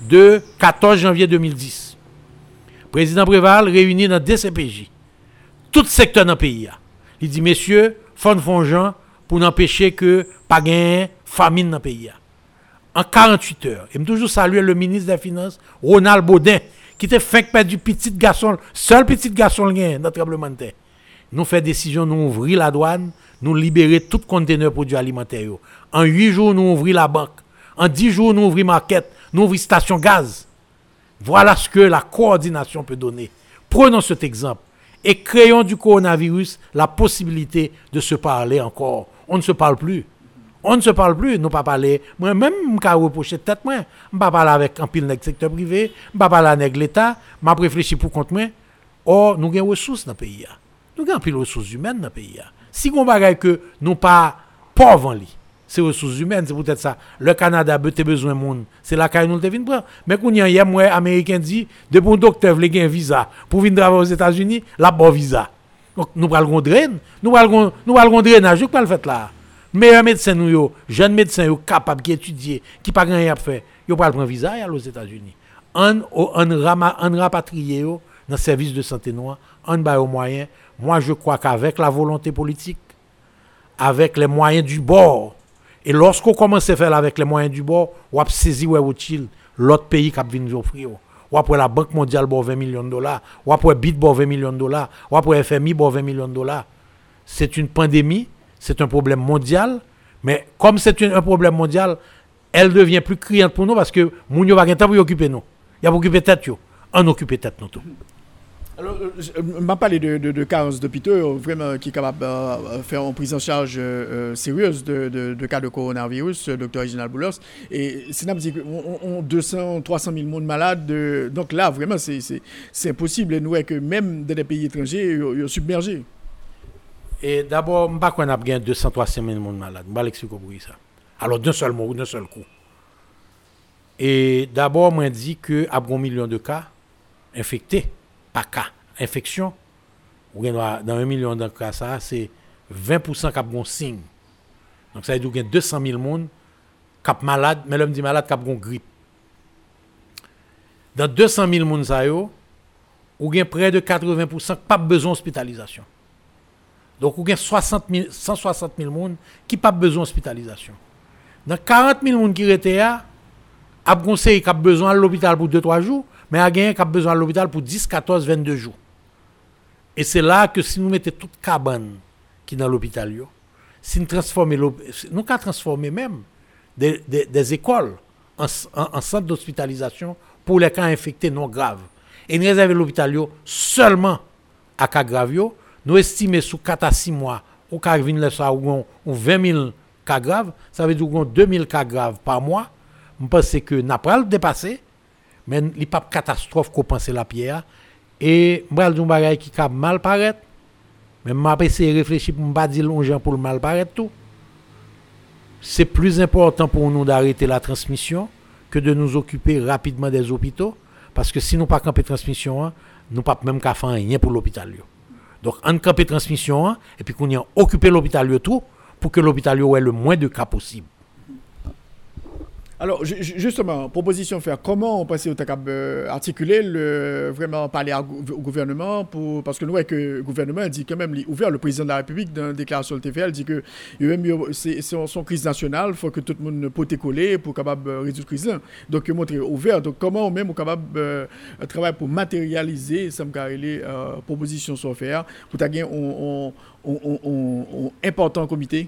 de 14 janvier 2010. Président Préval réuni dans DCPJ. Tout secteur dans le pays. Il dit, messieurs, fonds fongeant pour empêcher que pas famine dans le pays. a. En 48 heures, il me toujours saluer le ministre des Finances, Ronald Baudin, qui était fait que du petit garçon, seul petit garçon gain dans le tremblement de terre. Nous fait décision, nous ouvrir la douane, nous libérer tout conteneur produits alimentaires. En 8 jours, nous ouvrir la banque. En 10 jours, nous ouvrir market, nous ouvrir station gaz. Voilà ce que la coordination peut donner. Prenons cet exemple et créons du coronavirus la possibilité de se parler encore. On ne se parle plus. On ne se parle plus, nous pas parler. Moi-même, je peux reprocher tête moi. Je pas avec un pile le secteur privé, je pas avec l'État, je réfléchir pour compte moi. Or, nous avons des ressources dans le pays. là. Nous avons pile ressources humaines dans le pays. là. Si on bagaille que nous pas pauvres en lit, c'est ressources humaines, c'est peut-être ça. Le Canada a besoin de monde, c'est la caille nous devine prendre. Mais quand il y a moi, américain dit, de bon docteur veut un visa pour venir travailler aux États-Unis, la bon visa. Donc, nous drainer, nous allons nous allons drainage, je pas le fait là. Meilleur médecin nous yo, jeune médecin yo capable qui étudier, qui pas rien à faire, yo pas prendre visa et aux États-Unis. On on rama on yo dans le service de santé noire, on ba au moyen. Moi je crois qu'avec la volonté politique, avec les moyens du bord, et lorsqu'on commence à faire avec les moyens du bord, on a saisi l'autre pays qui a venu nous offrir. Ou après la Banque mondiale pour 20 millions de dollars, ou après BIT pour 20 millions de dollars, ou après FMI pour 20 millions de dollars. C'est une pandémie, c'est un problème mondial, mais comme c'est un problème mondial, elle devient plus criante pour nous parce que nous n'avons pas temps pour occuper nous. Il y a occuper tête, on occupe tête nous tout. Alors, euh, euh, m'a parlé de, de, de carence d'hôpitaux, vraiment, qui est capable de euh, faire une prise en charge sérieuse de, cas de coronavirus, docteur Reginald Boulos. Et c'est me dit qu'on on, on 200, 300 000 monde malades. donc là, vraiment, c'est- impossible. Et nous, même dans des pays étrangers, ils sont submergés. Et d'abord, je ne sais pas qu'on a bien 203 000 monde malade. Je ne vais pas ça. Alors, d'un seul mot, d'un seul coup. Et d'abord, moi, dit que à un million de cas infectés, pas cas, infection, ou dans un million de cas, ça, c'est 20% qui ont bon signe. Donc, ça veut dire qu'il y a 200 000 monde qui sont malades, mais l'homme dit malade qui ont grippe. Dans 200 000 monde, ça, yo, ou près de 80% qui pas besoin d'hospitalisation. Donc, il y a 60 000, 160 000 personnes qui n'ont pas besoin d'hospitalisation. Dans 40 000 personnes qui étaient là, il y a conseil qui a besoin de l'hôpital pour 2-3 jours, mais il y a qui a besoin de l'hôpital pour 10, 14, 22 jours. Et c'est là que si nous mettons toute cabane qui est dans l'hôpital, si nous transformons, nous même des, écoles en, en, en centre d'hospitalisation pour les cas infectés non graves. Et nous réserver l'hôpital seulement à cas graves. Nous estimons sous 4 à 6 mois, au cas ou, ou 20 000 cas graves, ça veut dire qu'on 2 000 cas graves par mois. Je pense que n'a pas le dépasser, pas de catastrophe qu'on pense la pierre. Et dire un bagage qui a mal paraître. Mais essayer de réfléchir pour pas dire pour le mal paraître tout. C'est plus important pour nous d'arrêter la transmission que de nous occuper rapidement des hôpitaux. Parce que si nous pas camper transmission, nous pas même qu'à faire rien pour l'hôpital. Donc, on camper transmission et puis qu'on y l'hôpital pour que l'hôpital ait le moins de cas possible. Alors, ju- ju- justement, proposition faire, comment on pense au TACAB euh, articuler, le, vraiment parler au gouvernement, pour, parce que nous voyons que le gouvernement dit quand même, ouvert le président de la République dans une déclaration de TVL, dit que c'est son crise nationale, il faut que tout le monde peut coller pour capable euh, résoudre la crise. Donc, il montre ouvert. Donc, comment même on capable euh, travailler pour matérialiser, ça me carré euh, proposition soit faire, pour gagner un important comité?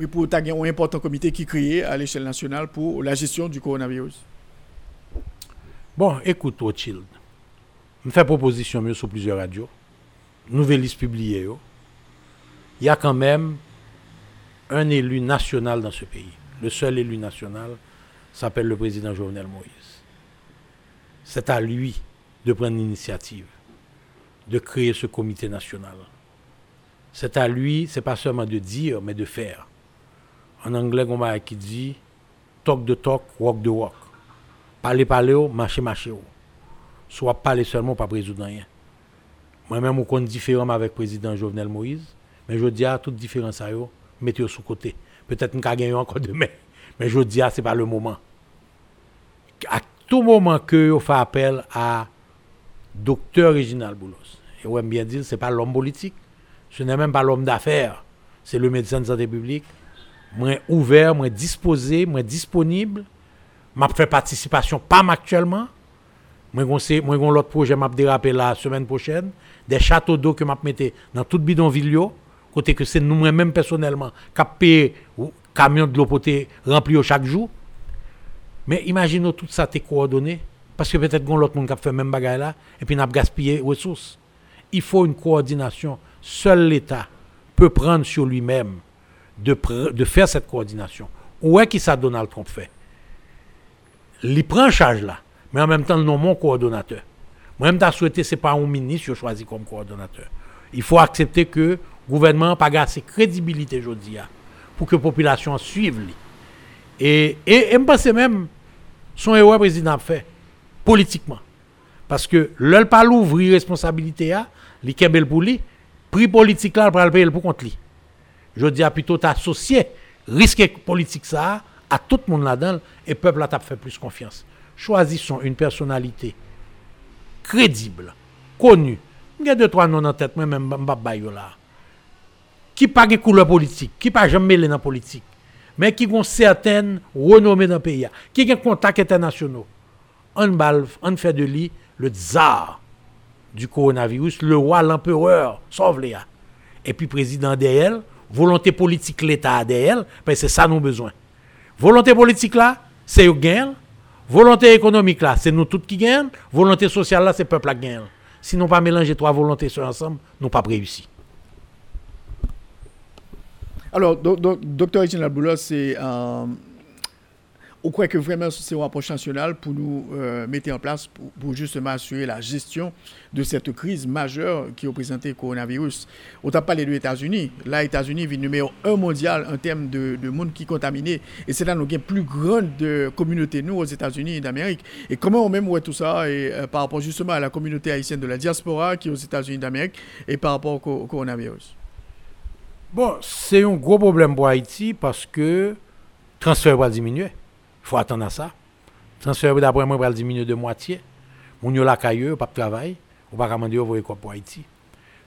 Oui, pour tu un important comité qui est créé à l'échelle nationale pour la gestion du coronavirus. Bon, écoute, Rothschild. Je fais proposition sur plusieurs radios. Nouvelle liste publiée. Il y a quand même un élu national dans ce pays. Le seul élu national s'appelle le président Jovenel Moïse. C'est à lui de prendre l'initiative, de créer ce comité national. C'est à lui, c'est pas seulement de dire, mais de faire. En anglais, on a qui dit talk the talk, walk the walk. Parler, parler, oh, marcher, marcher. oh. Soit parler seulement, pas résoudre rien. Moi-même, je compte différent avec le président Jovenel Moïse, mais je dis à toute différence, ça, yo, mettez sous côté. Peut-être nous gagner encore demain. Mais je dis, ce n'est pas le moment. À tout moment que vous fait appel à docteur Reginald Boulos, et vous bien dire, ce n'est pas l'homme politique, ce n'est même pas l'homme d'affaires, c'est le médecin de santé publique. Moi ouvert, moi disposé, moi disponible. M'a fait participation, pas actuellement. Moi, j'ai l'autre projet, m'a dérapé la semaine prochaine. Des châteaux d'eau que m'a metté dans toute bidonville, côté que c'est nous-mêmes personnellement qui camion de l'eau potée rempli chaque jour. Mais imaginez tout ça, t'es coordonné. Parce que peut-être qu'on l'autre monde qui fait même bagaille là, et puis n'a gaspillé ressources. Il faut une coordination. Seul l'État peut prendre sur lui-même de, faire cette coordination. Où est-ce que ça Donald Trump fait? Il prend charge là, mais en même temps, non mon coordonnateur. Moi-même, je souhaité, ce n'est pas un ministre que je choisis comme coordonnateur. Il faut accepter que le gouvernement n'a pas assez crédibilité aujourd'hui pour que la population suive. Et, je pense même, son héros président fait, politiquement. Parce que l'œil pas l'ouvrir responsabilité, li kembel pour lui, prix politique là, le payer pour contre lui. Je dis à plutôt t'associer risque politique à tout le monde là-dedans et peuple là t'a fait plus confiance. Choisissons une personnalité crédible, connue. Il y a deux trois noms en tête, moi même là. Qui pas de couleur politique, qui pas jamais mêlé dans la politique, mais qui ont certaines renommées dans le pays, qui ont contacts internationaux. On, on fait de lui le tsar du coronavirus, le roi, l'empereur, sauve les Et puis président d'elle, volonté politique l'État d'elle, parce que c'est ça nous besoin. Volonté politique là, c'est eux gagnent. Volonté économique là, c'est nous tous qui gagnent. Volonté sociale là, c'est le peuple qui gagne. Si nous pas mélanger trois volontés ensemble, nous pas réussi. Alors, docteur Etienne c'est euh, on croit que vraiment c'est une approche nationale pour nous euh, mettre en place pour, justement assurer la gestion de cette crise majeure qui représentait le coronavirus. On t'a parlé des États-Unis. Là, États-Unis vit numéro un mondial en termes de, monde qui est contaminé. Et c'est là nous avons plus grande communauté, nous, aux États-Unis d'Amérique. Et comment on même voit tout ça et, euh, par rapport justement à la communauté haïtienne de la diaspora qui est aux États-Unis d'Amérique et par rapport au, coronavirus? Bon, c'est un gros problème pour Haïti parce que le transfert va diminuer. Faut attendre à ça. Transfert, d'après moi, va diminuer de moitié. Moun yo la caillou, pas de travail, ou pas commander envoyer quoi pour Haïti.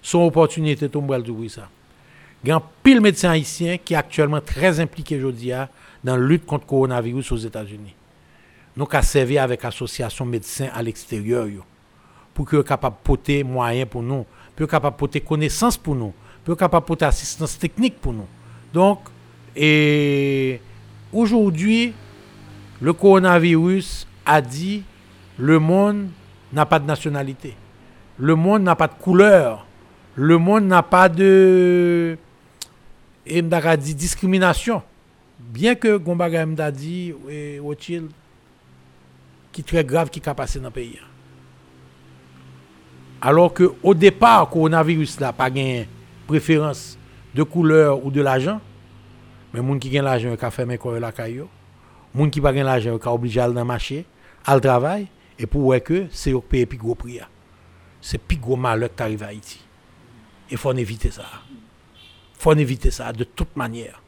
Son opportunité tout le monde ça. Il y a un pile médecin haïtien qui est actuellement très impliqué aujourd'hui dans la lutte contre le coronavirus aux États-Unis. Nous avons servi avec l'association médecins à l'extérieur pour que capable porter moyens pour nous, pour capable porter connaissances pour nous, pour capable porter assistance technique pour nous. Donc, aujourd'hui, le coronavirus a dit le monde n'a pas de nationalité. Le monde n'a pas de couleur. Le monde n'a pas de dit discrimination. Bien que Gombaga m'a dit qui est très grave qui a passé dans le pays. Alors que au départ, le coronavirus n'a pas de préférence de couleur ou de l'argent. Mais gens qui ont l'argent, ils ont fait la caillou gens qui pas l'argent qui obligé à aller dans le et pour que c'est eux payer plus gros prix. C'est plus gros malheur qui arrive à Haïti. Il faut éviter ça. Il faut éviter ça de toute manière.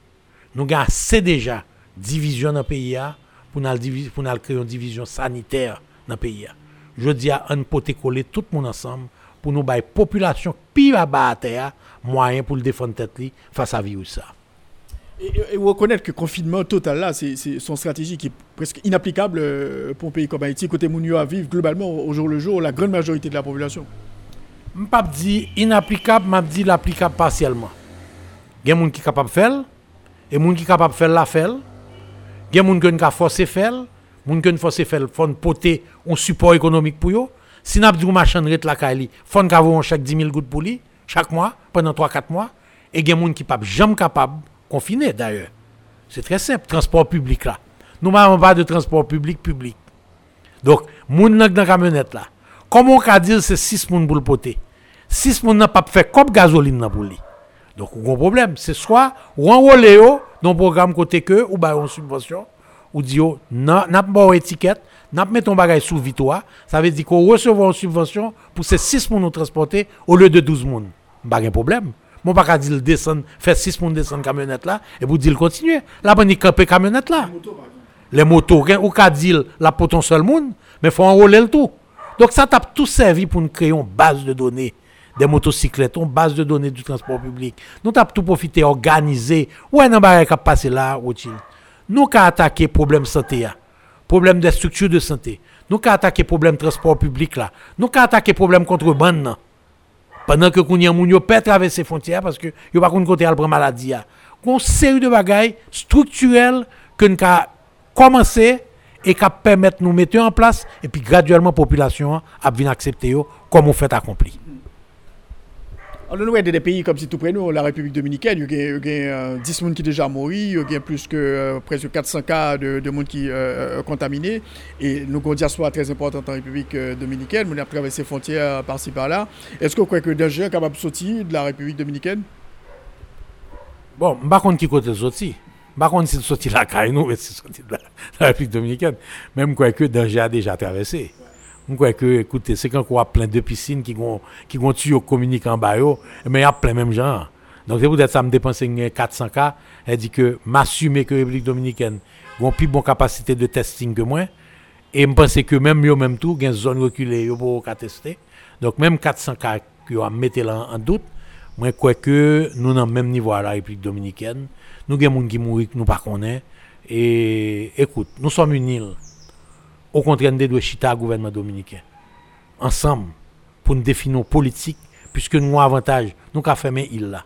Nous avons assez déjà division dans le pays pour créer une division sanitaire dans le pays. Je dis à un pote coller tout le monde ensemble pour nous la population pire à bas moyen pour le défendre tête face à virus ça. Et, reconnaître que le confinement total, là, c'est son stratégie qui est presque inapplicable euh, pour un pays comme Haïti, côté Mounio à vivre globalement au jour le jour, la grande majorité de la population. Je ne pas inapplicable, je dis l'applicable partiellement. Il y a des gens qui sont capables de faire, et des gens qui sont capables de faire la faire. Il y a des gens qui sont forcés de faire, des gens qui sont forcés de faire, il faut porter un support économique pour eux. Si nous avons dit machin de la il faut avoir chaque 10 000 gouttes pour lui, chaque mois, pendant 3-4 mois. Et il y a des gens qui ne sont jamais capables confiné d'ailleurs. C'est très simple, transport public là. Nous n'avons pas de transport public public. Donc, moun dans la camionnette là. Comment on peut dire c'est 6 moun pour le poter 6 moun n'a pas fait comme gasoline pour lui. Donc, un problème, c'est soit ou enrôler dans le programme côté que ou bah une subvention ou dit n'a pas étiquette, n'a pas ton bagage sous victoire, ça veut dire qu'on recevra une subvention pour ces 6 moun nous transporter au lieu de 12 moun. Pas de problème. Mon pas qu'à dire descendre, faire 6 pour descendre camionnette là, et vous dire continuer. Là, on y camper camionnette là. Les motos, ou qu'à dire là pour ton seul monde, mais faut enrôler le tout. Donc ça t'a tout servi pour nous créer une base de données des motocyclettes, une base de données du transport public. Nous avons tout profité, organisé. Où est-ce qui a passé là, Nous avons attaqué problème santé, là. problème des structures de santé. Nous avons attaqué problème transport public là. Nous avons attaqué problème contrebande Pendant que nous avons pas traverser frontières parce que nous pas côté à prendre maladie. Il une série de bagailles structurelles que nous avons commencé et qui permettre de nous mettre en place et puis graduellement la population a bien accepter comme on fait accompli. On a des pays comme si tout près nous, la République dominicaine, il y a, 10 euh, personnes qui sont déjà morts, il y a plus que euh, presque 400 cas de, de monde qui euh, contaminés. Et nous avons une diaspora très importante en République dominicaine, on a traversé les frontières par-ci par-là. Est-ce que vous croyez que danger est capable de sortir de la République dominicaine? Bon, je ne sais pas qui côté sorti. Je ne sais pas si sorti la caille, nous, c'est sorti de la, République dominicaine. Même quoi que danger a déjà traversé. Que, écoutez, c'est quand on a plein de piscines qui vont qui vont tuer communiquer en bas, mais il y a plein même gens. Donc, c'est peut-être ça me dépense 400 cas. Elle dit que m'assumer que République dominicaine une plus bonne capacité de testing que moi. Et je pense que même yo même tout, une zone reculée pour tester. Donc, même 400 cas que a mis là en doute, moi, crois que nous au même niveau à la République dominicaine. Nous avons des gens qui mourent que nous pas. Et écoute, nous sommes une île. Au contraire, nous devons chiter le gouvernement dominicain. Ensemble, pour nous définir politique, puisque nous avons avantage, nous avons fermé l'île là.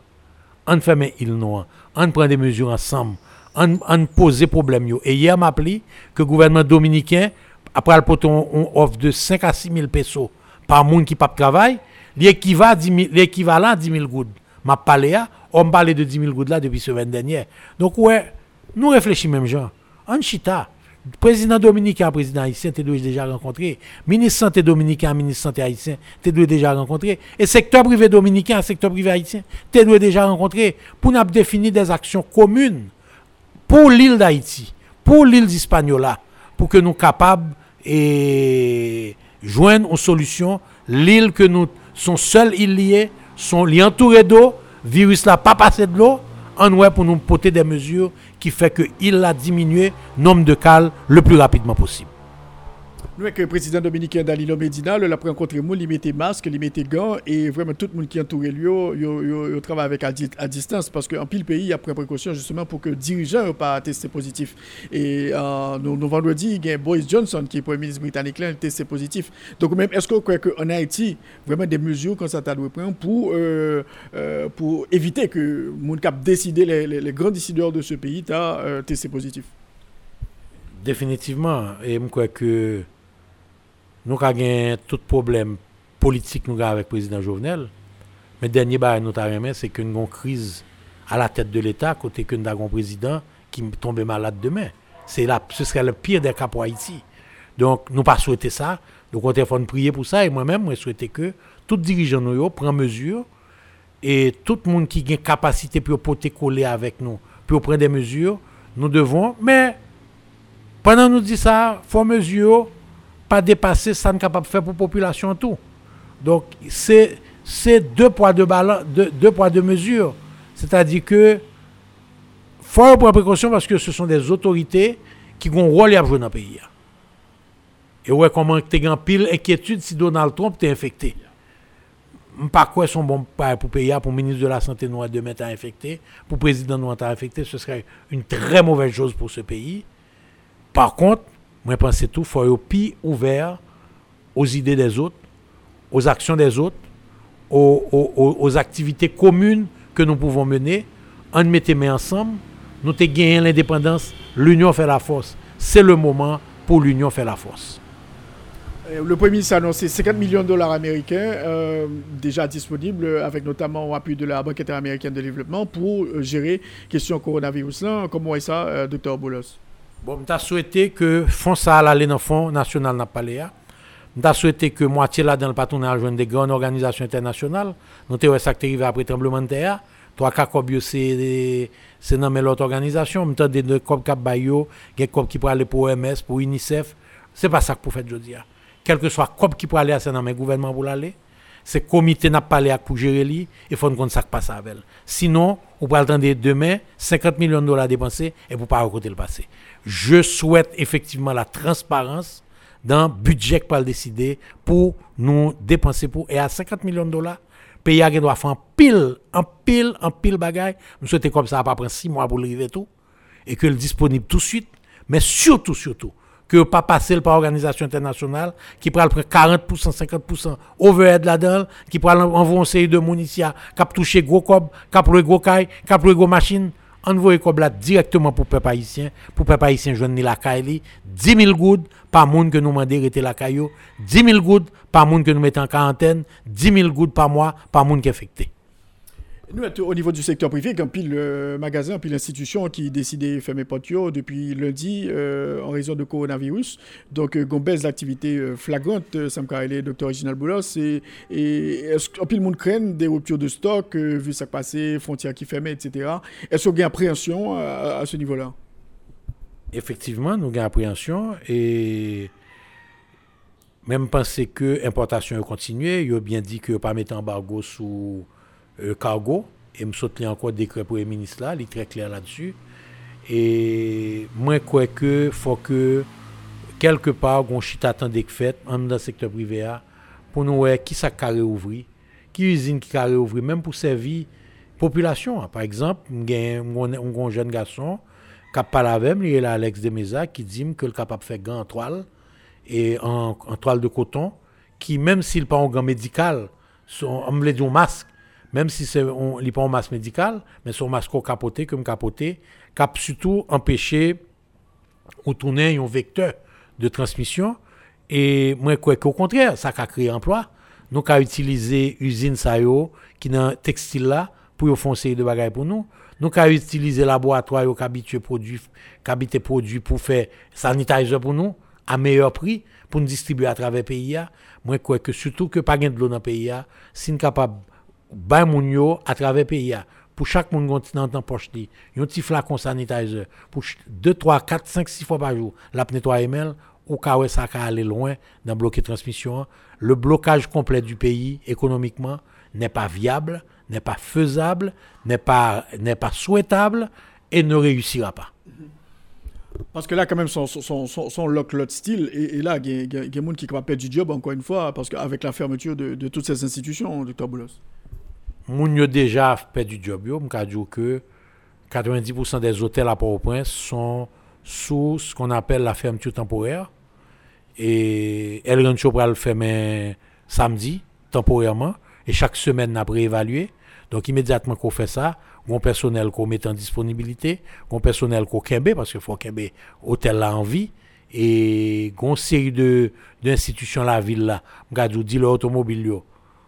On ferme l'île noire. On prend des mesures ensemble. On, on pose des problèmes. Et hier, m'a appelé que le gouvernement dominicain, après le poton, on offre de 5 à 6 000 pesos par monde qui ne travaille, l'équivalent à 10 000 gouttes. M'a parlé, on parle de 10 000 gouttes là depuis la semaine dernière. Donc, ouais, nous réfléchissons même genre. On chita. Président dominicain, président haïtien, tu dois déjà rencontrer. Ministre santé dominicain, ministre santé haïtien, tu dois déjà rencontrer. Et secteur privé dominicain, secteur privé haïtien, tu dois déjà rencontrer pour nous définir des actions communes pour l'île d'Haïti, pour l'île d'Hispaniola, pour que nous capables et joindre une solution. L'île que nous sommes seuls îles liées, sont liées entourées d'eau, virus là pas passé de l'eau, en ouais pour nous porter des mesures qui fait qu'il a diminué le nombre de cas le plus rapidement possible. Nous, avec le président dominicain Dalilo Medina, le pris rencontré il mettait masque, il mettait gants, et vraiment tout le monde qui entoure lui, il travaille avec à, distance, parce qu'en pile pays, il y a pris précaution justement pour que les dirigeants ne pas testé positif. Et euh, nous, vendredi, il y a Boris Johnson, qui est premier ministre britannique, il a testé positif. Donc même, est-ce vous croyez qu'en Haïti, vraiment des mesures comme ça, doit prendre pour, euh, euh, pour éviter que les cap les, grands décideurs de ce pays, euh, testé positif? Définitivement. Et je crois que nous avons tout problème politique nous avec le président Jovenel. Mais dernier bail c'est que nous avons une crise à la tête de l'État, côté que nous avons un président qui tombe malade demain. C'est ce serait le pire des cas pour Haïti. Donc, nous pas souhaité ça. Donc, on faut prier pour ça. Et moi-même, je souhaite que tout dirigeant nous prenne mesure et tout le monde qui a une capacité pour porter avec nous, pour prendre des mesures, nous devons. Mais pendant nous dit ça, faut mesure pas dépasser ça n'est capable faire pour la population tout. Donc, c'est deux poids, de balance, deux, deux poids, de mesures. C'est-à-dire que, faut prendre précaution parce que ce sont des autorités qui ont un rôle à jouer dans le pays. Et ouais, comment tu as pile inquiétude si Donald Trump t'est infecté. Pas quoi son bon pour le pays, pour ministre de la Santé noire de mettre infecté, pour le président noir infecté, ce serait une très mauvaise chose pour ce pays. Par contre, moi, je pense tout, il faut être plus ouvert aux idées des autres, aux actions des autres, aux, activités communes que nous pouvons mener. On mettait main ensemble, nous avons gagné l'indépendance, l'union fait la force. C'est le moment pour l'union faire la force. Euh, le Premier ministre a annoncé 50 millions de dollars américains euh, déjà disponibles, avec notamment l'appui de la Banque interaméricaine de développement pour euh, gérer la question coronavirus. Comment est ça, docteur Boulos? Bon, je souhaité que fonds ça allait dans le fonds national n'a pas Je souhaité que moitié là dans le patronat joindre des grandes organisations internationales. Nous avons ça qui arrivé après tremblement de terre. Trois cas c'est c'est dans l'autre organisation. Je des cop cap bayo, cop qui pour aller pour OMS, pour UNICEF. C'est pas ça que pour faire aujourd'hui. Quel que soit cop qui pour aller à dans le gouvernement pour l'aller. c'est comité n'a pas parlé pour gérer lui, il faut qu'on ça passe avec. Sinon, on peut attendre demain 50 millions de dollars dépensés et pour pas côté le passé. Je souhaite effectivement la transparence dans le budget qu'on va décider pour nous dépenser pour et à 50 millions de dollars pays qui doit faire en pile, en pile, en pile bagaille. Je souhaite comme ça, pas prendre 6 mois pour arriver tout et que le disponible tout de suite, mais surtout, surtout, que pas passer par l'organisation internationale, qui prend 40%, 50% overhead là-dedans, qui prend envoyer un série de munitions, qui a touché gros cob, qui a gros caille, qui a gros machine, envoyer cob là directement pour peuple haïtien, pour peuple haïtien joindre la caille 10 000 gouttes par monde que nous demandons de la caillou, 10 000 gouttes par monde que nous mettons en quarantaine, 10 000 gouttes par mois par monde qui est affecté. Nous, au niveau du secteur privé, quand pile le magasin, puis l'institution qui décidait de fermer potio depuis lundi euh, en raison de coronavirus. Donc, euh, baisse d'activité euh, flagrante, euh, ça me docteur Reginald Boulos. Et, et est-ce le monde craint des ruptures de stock, vu ça passé, frontières qui fermaient, etc. Est-ce y a appréhension à, ce niveau-là? Effectivement, nous avons appréhension et même penser que l'importation continuer, il a bien dit que pas mettre embargo sous euh, cargo. Et me saute encore décret pour le ministre là, il est très clair là-dessus. Et moi, je crois que faut que quelque part, on chita attendait que fait, dans le secteur privé, pour nous voir qui ça carré ouvrir, qui usine qui carré ouvrir, même pour servir population. Par exemple, un jeune garçon qui a parlé avec lui, il est Alex Demesa, qui dit qu'il est capable de faire gants en toile, et en, toile de coton, qui, même s'il pas en gant médical, on me dit un masque, même si c'est n'est pas un masque médical, mais son masque capoté comme capoté, cap surtout empêcher ou tourner un vecteur de transmission. Et moi, quoi qu'au contraire, ça a créé emploi. Nous avons utilisé l'usine Sayo, qui est dans textile là, pour une de bagages pour nous. Nous avons utilisé laboratoire qui habité produit, produit pour faire sanitizer pour nous, à meilleur prix, pour nous distribuer à travers le pays. Moi, crois que surtout que pas de l'eau dans le pays, si nous capable bay moun yo à travers pays pour chaque monde continent dans poche li un petit flacon sanitizer pour 2 3 4 5 6 fois par jour la nettoyer mail ou ka ça ka aller loin dans bloquer transmission le blocage complet du pays économiquement n'est pas viable n'est pas faisable n'est pas souhaitable et ne réussira pas. Parce que là, quand même, son, son, son, son lock lot style, et, là, il y a, des gens qui va perdre du job, encore une fois, parce qu'avec la fermeture de, de, toutes ces institutions, docteur Boulos moun yo déjà fait du job yo, m'ka que 90% des hôtels à Port-au-Prince sont sous ce qu'on appelle la fermeture temporaire. Et El Rancho le fermer samedi, temporairement, et chaque semaine, n'a réévalué. Donc, immédiatement qu'on fait ça, mon personnel qu'on met en disponibilité, mon personnel qu'on kembe, parce qu'il faut kembe hôtel en vie, et une série d'institutions la ville là, dit automobile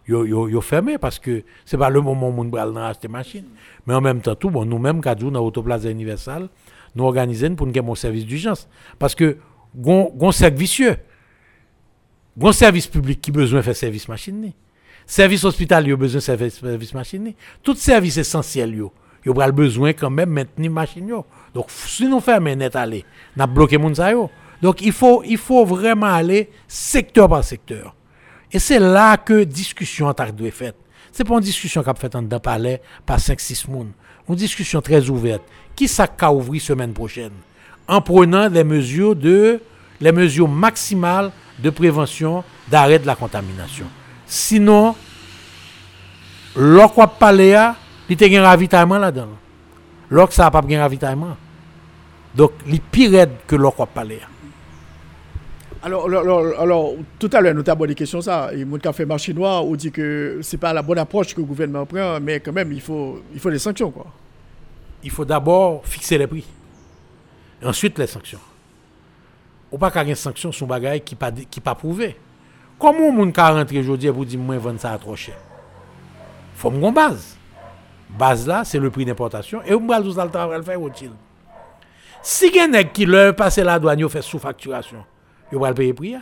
yo, fermé parce que c'est pas le moment où on va acheter machine. Mais en même temps, tout, bon, nous-mêmes, nous, dans l'autoplace universelle, nous organisons pour nous un service d'urgence. Parce que, un cercle vicieux. service public qui besoin de faire service machine. Service hospitalier a besoin service, service machine. Tout service essentiel, yo. Besoin quand même maintenir machine yo. Donc, si nous fermons net aller, nous bloqué mon yo. Donc, il faut, il faut vraiment aller secteur par secteur. Et c'est là que discussion a été faite. C'est pas une discussion qu'a faite dans palais par 5-6 personnes. Une discussion très ouverte. Qui ça qu'a ouvert semaine prochaine? En prenant les mesures de, les mesures maximales de prévention d'arrêt de la contamination. Sinon, lorsqu'on palais, il y a un ravitaillement là-dedans. Lorsque ça n'a pas de ravitaillement. Donc, il est pire que lorsqu'on palais. Alors, alors, tout à l'heure, nous avons des questions ça. Et mon café marché noir, on dit que ce n'est pas la bonne approche que le gouvernement prend, mais quand même, il faut, il faut des sanctions. Quoi. Il faut d'abord fixer les prix. Ensuite, les sanctions. Ou pas qu'il y ait sanctions sur choses qui sont qui pas prouvées. Comment on peut rentrer aujourd'hui vous dire moi, vendre ça trop cher faut une base. Base là, c'est le prix d'importation. Et on va le faire utile. Si quelqu'un qui leur passe la douane, fait sous-facturation yo va payer prix.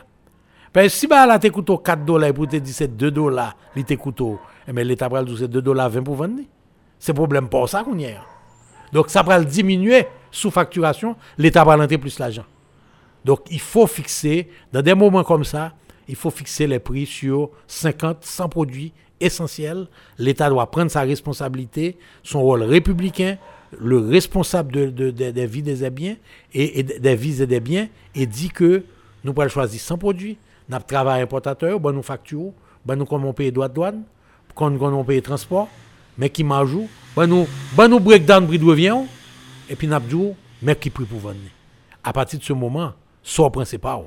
Que si bah là te coûte 4 dollars pour te dire c'est 2 dollars, li te coûte mais eh l'état pral c'est 2 dollars 20 pour vendre. C'est problème pour ça qu'on y est. Donc ça va diminuer sous facturation, l'état va rentrer plus l'argent. Donc il faut fixer dans des moments comme ça il faut fixer les prix sur 50, 100 produits essentiels. L'État doit prendre sa responsabilité, son rôle républicain, le responsable de, de- de- des vies des biens et, et des vies et des biens et dit que nous pouvons choisir 100 produits, nous travail importateur, bon nous facture, bon nous comment on paye droit de douane, quand on paye transport, mais qui m'ajoute, bon nous, bon nous breakdown prix de revient, et puis nous avons mais qui prix pour vendre. À partir de ce moment, sort principal.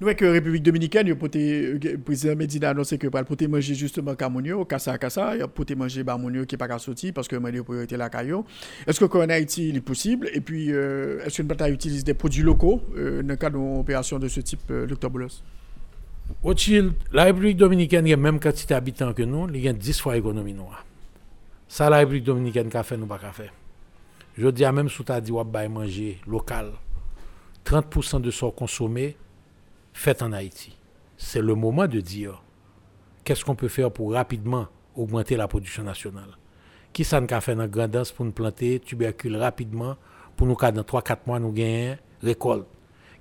Nous que la République dominicaine, euh, le président Medina a annoncé que pour le manger justement Camonio, Kassa Kassa, il porté manger Bamonio qui n'est pas sorti parce que a priorité la caillou. Est-ce que qu'en Haïti, il est possible? Et puis, euh, est-ce qu'une bataille utilise des produits locaux euh, dans le cadre d'une opération de ce type, euh, Dr. Boulos? La République dominicaine a même quantité d'habitants que nous, il y a 10 fois l'économie noire. Ça, la République dominicaine a fait, nous pas fait. Je dis à même tu as dit manger local, 30% de ce consommé fait en Haïti. C'est le moment de dire qu'est-ce qu'on peut faire pour rapidement augmenter la production nationale? Qui ça nous a fait dans la grandance pour nous planter tubercules rapidement, pour nous, dans 3-4 mois, nous gagner récolte?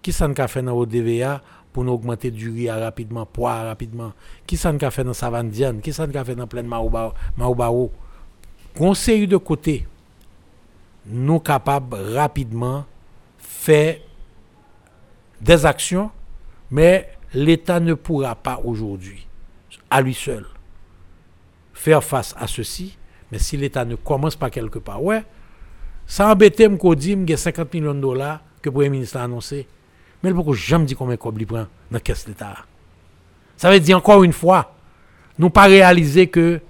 Qui ça nous a fait dans ODVA pour nous augmenter du riz rapidement, poids rapidement? Qui ça nous a fait dans Savane Diane, qui ça nous a fait dans pleine Maoba- Maobao. Conseil de côté, nous capables rapidement faire des actions, mais l'État ne pourra pas aujourd'hui, à lui seul, faire face à ceci. Mais si l'État ne commence pas quelque part, ouais, ça embête me qu'il y a 50 millions de dollars que le Premier ministre a annoncé. Mais pourquoi jamais dit combien de il prend dans la caisse de l'État? Ça veut dire encore une fois, nous pas réaliser que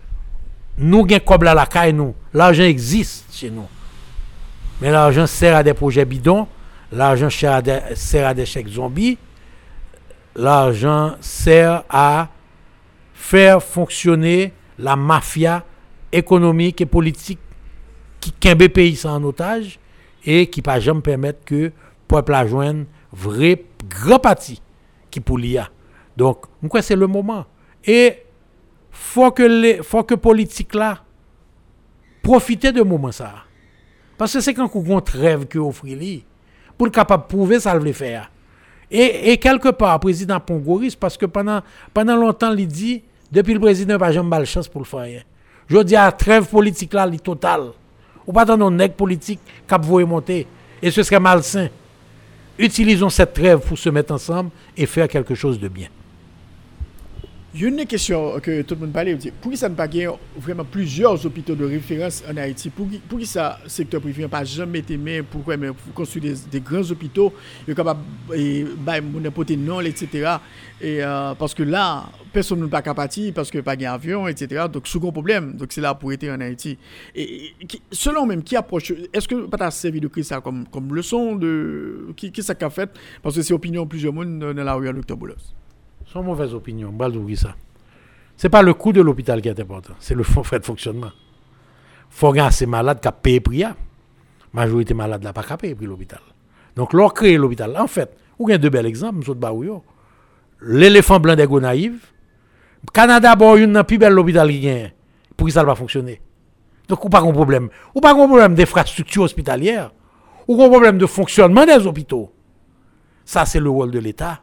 nous gagnons comme la caille nous. L'argent existe chez nous. Mais l'argent sert à des projets bidons, l'argent à sert à des chèques zombies, l'argent sert à faire fonctionner la mafia économique et politique qui kembe pays ça en otage et qui pas jamais permettre que peuple a joindre vrai grand parti qui pour l'IA. Donc, c'est le moment et faut que les faut que politique là profiter de moment. Parce que c'est quand on rêve que offre lui pour le capable prouver ça le faire. Et, quelque part, président Pongoris, parce que pendant, longtemps, il dit, depuis le président pas jamais chance pour le faire. Je dis à trêve politique là, il total. Ou pas dans nos nègres politiques qui vous monter. Et ce serait malsain. Utilisons cette trêve pour se mettre ensemble et faire quelque chose de bien. Il une question que tout le monde parlait. Pour qui ça ne pas vraiment plusieurs hôpitaux de référence en Haïti? Pour qui, ça, le secteur privé n'a pas jamais été mis pour, construire des, grands hôpitaux est capable de n'importe non, etc. Et, euh, parce que là, personne ne peut pas partir parce que pas d'avion, etc. Donc, un problème. Donc, c'est là pour être en Haïti. Et, et qui- selon même qui approche, est-ce que pas t'as servi de ça comme, leçon de qui, qui ça qu'a fait? Parce que c'est opinion de plusieurs monde dans la rue à Dr. Sans mauvaise opinion, ça. C'est pas le coût de l'hôpital qui est important, c'est le <laughs> frais de fonctionnement. Faut regarder ces malades qui payent prix. La majorité malade là pas payer prix l'hôpital. Donc, leur créer l'hôpital. En fait, ou bien deux bels exemples, Baouyo. L'éléphant blanc des Gonaïves. Canada, bon, une plus belle l'hôpital qui gagne. Pour que ça ne va pas fonctionner? Donc, ou pas un problème. Ou pas un problème d'infrastructure hospitalière. Ou un problème de fonctionnement des hôpitaux. Ça, c'est le rôle de l'État.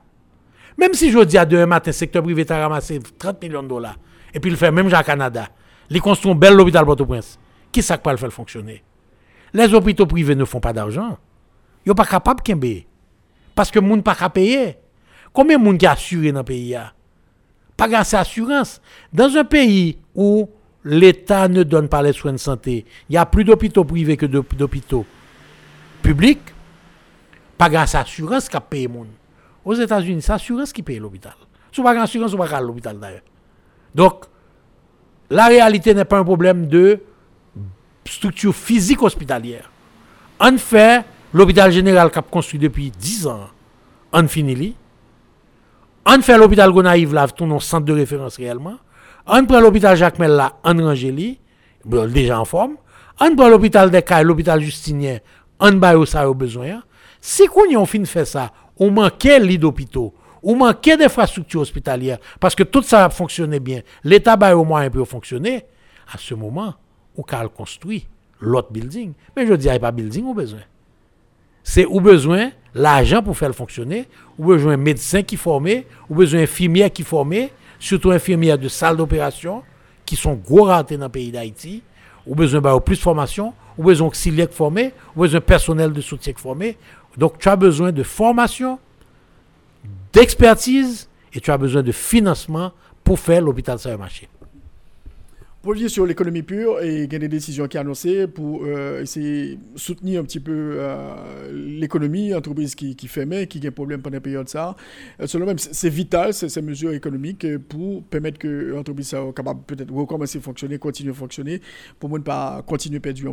Même si je dis à demain matin, le secteur privé a ramassé 30 millions de dollars, et puis il fait même au Canada, il construit un bel hôpital Port-au-Prince, qui ça pas le faire fonctionner? Les hôpitaux privés ne font pas d'argent. Ils sont pas capables de payer. Parce que les gens ne pas payer. Combien de gens qui assuré dans le pays? Pas grâce à assurance. Dans un pays où l'État ne donne pas les soins de santé, il y a plus d'hôpitaux privés que d'hôp- d'hôpitaux publics, pas grâce à assurance qui paye les gens. Aux États-Unis, c'est l'assurance qui paye l'hôpital. Si vous n'avez pas d'assurance, vous n'avez pas l'hôpital d'ailleurs. Donc, la réalité n'est pas un problème de structure physique hospitalière. En fait, l'hôpital général qui a construit depuis 10 ans, on finit. On fait l'hôpital Gonaïve là, tout nos centre de référence réellement. On prend l'hôpital Jacques Mella, on range déjà en forme. On prend l'hôpital des Cailles, l'hôpital Justinien, on baille ça au besoin. Si qu'on a fin de faire ça, on manquait lit d'hôpitaux, on manquait d'infrastructures hospitalières, parce que tout ça fonctionnait bien, l'État baille au moins pour fonctionner, à ce moment, on a construit l'autre building. Mais je dis, il n'y a pas building au besoin. C'est au besoin l'argent pour faire fonctionner, ou besoin un médecin qui formé, ou besoin infirmière qui formé, surtout infirmières de salle d'opération, qui sont gros ratés dans le pays d'Haïti, ou besoin de plus de formation, ou besoin d'auxiliaires formés, ou besoin personnel de soutien formé. Donc tu as besoin de formation, d'expertise, et tu as besoin de financement pour faire l'hôpital ça marcher. Pour dire sur l'économie pure, et il y a des décisions qui sont annoncées pour euh, essayer de soutenir un petit peu euh, l'économie, entreprise qui, qui ferment, qui a des problèmes pendant la période ça. Euh, selon même, c'est vital, ces mesures économiques, pour permettre que l'entreprise soit capable peut-être recommencer à fonctionner, continuer à fonctionner, pour ne pas continuer à perdre du